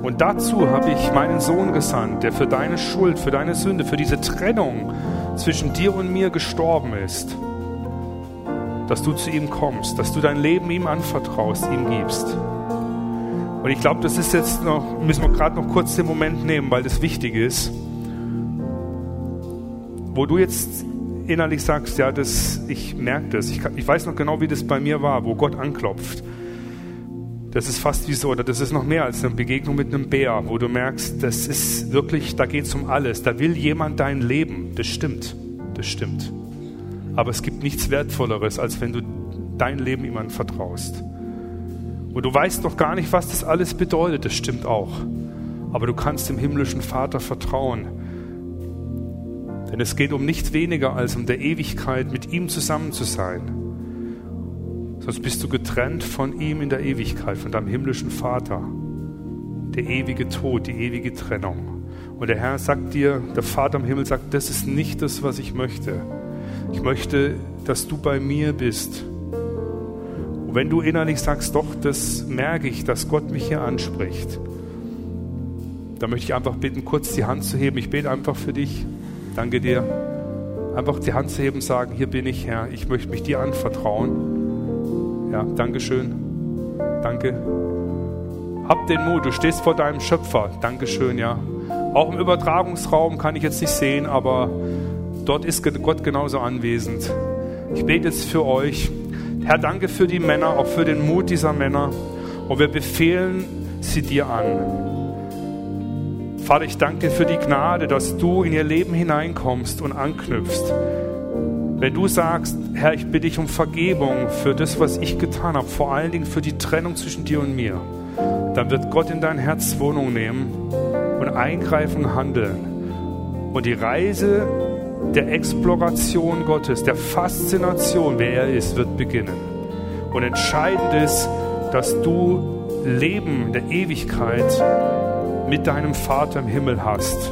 Und dazu habe ich meinen Sohn gesandt, der für deine Schuld, für deine Sünde, für diese Trennung zwischen dir und mir gestorben ist. Dass du zu ihm kommst, dass du dein Leben ihm anvertraust, ihm gibst. Und ich glaube, das ist jetzt noch, müssen wir gerade noch kurz den Moment nehmen, weil das wichtig ist. Wo du jetzt innerlich sagst, ja, das, ich merke das. Ich, ich weiß noch genau, wie das bei mir war, wo Gott anklopft. Das ist fast wie so, oder das ist noch mehr als eine Begegnung mit einem Bär, wo du merkst, das ist wirklich, da geht es um alles. Da will jemand dein Leben. Das stimmt. Das stimmt. Aber es gibt nichts Wertvolleres, als wenn du dein Leben jemandem vertraust. Und du weißt doch gar nicht, was das alles bedeutet. Das stimmt auch. Aber du kannst dem himmlischen Vater vertrauen. Denn es geht um nichts weniger als um der Ewigkeit, mit ihm zusammen zu sein. Sonst bist du getrennt von ihm in der Ewigkeit, von deinem himmlischen Vater. Der ewige Tod, die ewige Trennung. Und der Herr sagt dir, der Vater im Himmel sagt, das ist nicht das, was ich möchte. Ich möchte, dass du bei mir bist und wenn du innerlich sagst, doch, das merke ich, dass Gott mich hier anspricht, dann möchte ich einfach bitten, kurz die Hand zu heben. Ich bete einfach für dich. Danke dir. Einfach die Hand zu heben sagen, hier bin ich, Herr. Ich möchte mich dir anvertrauen. Ja, Dankeschön. Danke. Hab den Mut, du stehst vor deinem Schöpfer. Dankeschön, ja. Auch im Übertragungsraum kann ich jetzt nicht sehen, aber dort ist Gott genauso anwesend. Ich bete jetzt für euch. Herr, danke für die Männer, auch für den Mut dieser Männer. Und wir befehlen sie dir an. Vater, ich danke dir für die Gnade, dass du in ihr Leben hineinkommst und anknüpfst. Wenn du sagst, Herr, ich bitte dich um Vergebung für das, was ich getan habe, vor allen Dingen für die Trennung zwischen dir und mir, dann wird Gott in dein Herz Wohnung nehmen und eingreifen handeln. Und die Reise der Exploration Gottes, der Faszination, wer er ist, wird beginnen. Und entscheidend ist, dass du Leben der Ewigkeit mit deinem Vater im Himmel hast.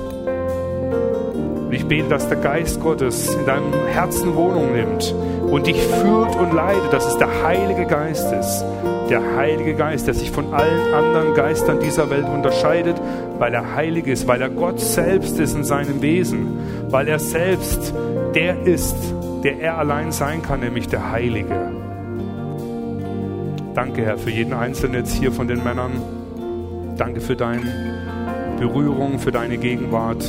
Und ich bete, dass der Geist Gottes in deinem Herzen Wohnung nimmt und dich führt und leitet, dass es der Heilige Geist ist. Der Heilige Geist, der sich von allen anderen Geistern dieser Welt unterscheidet, weil er heilig ist, weil er Gott selbst ist in seinem Wesen, weil er selbst der ist, der er allein sein kann, nämlich der Heilige. Danke, Herr, für jeden Einzelnen jetzt hier von den Männern. Danke für deine Berührung, für deine Gegenwart.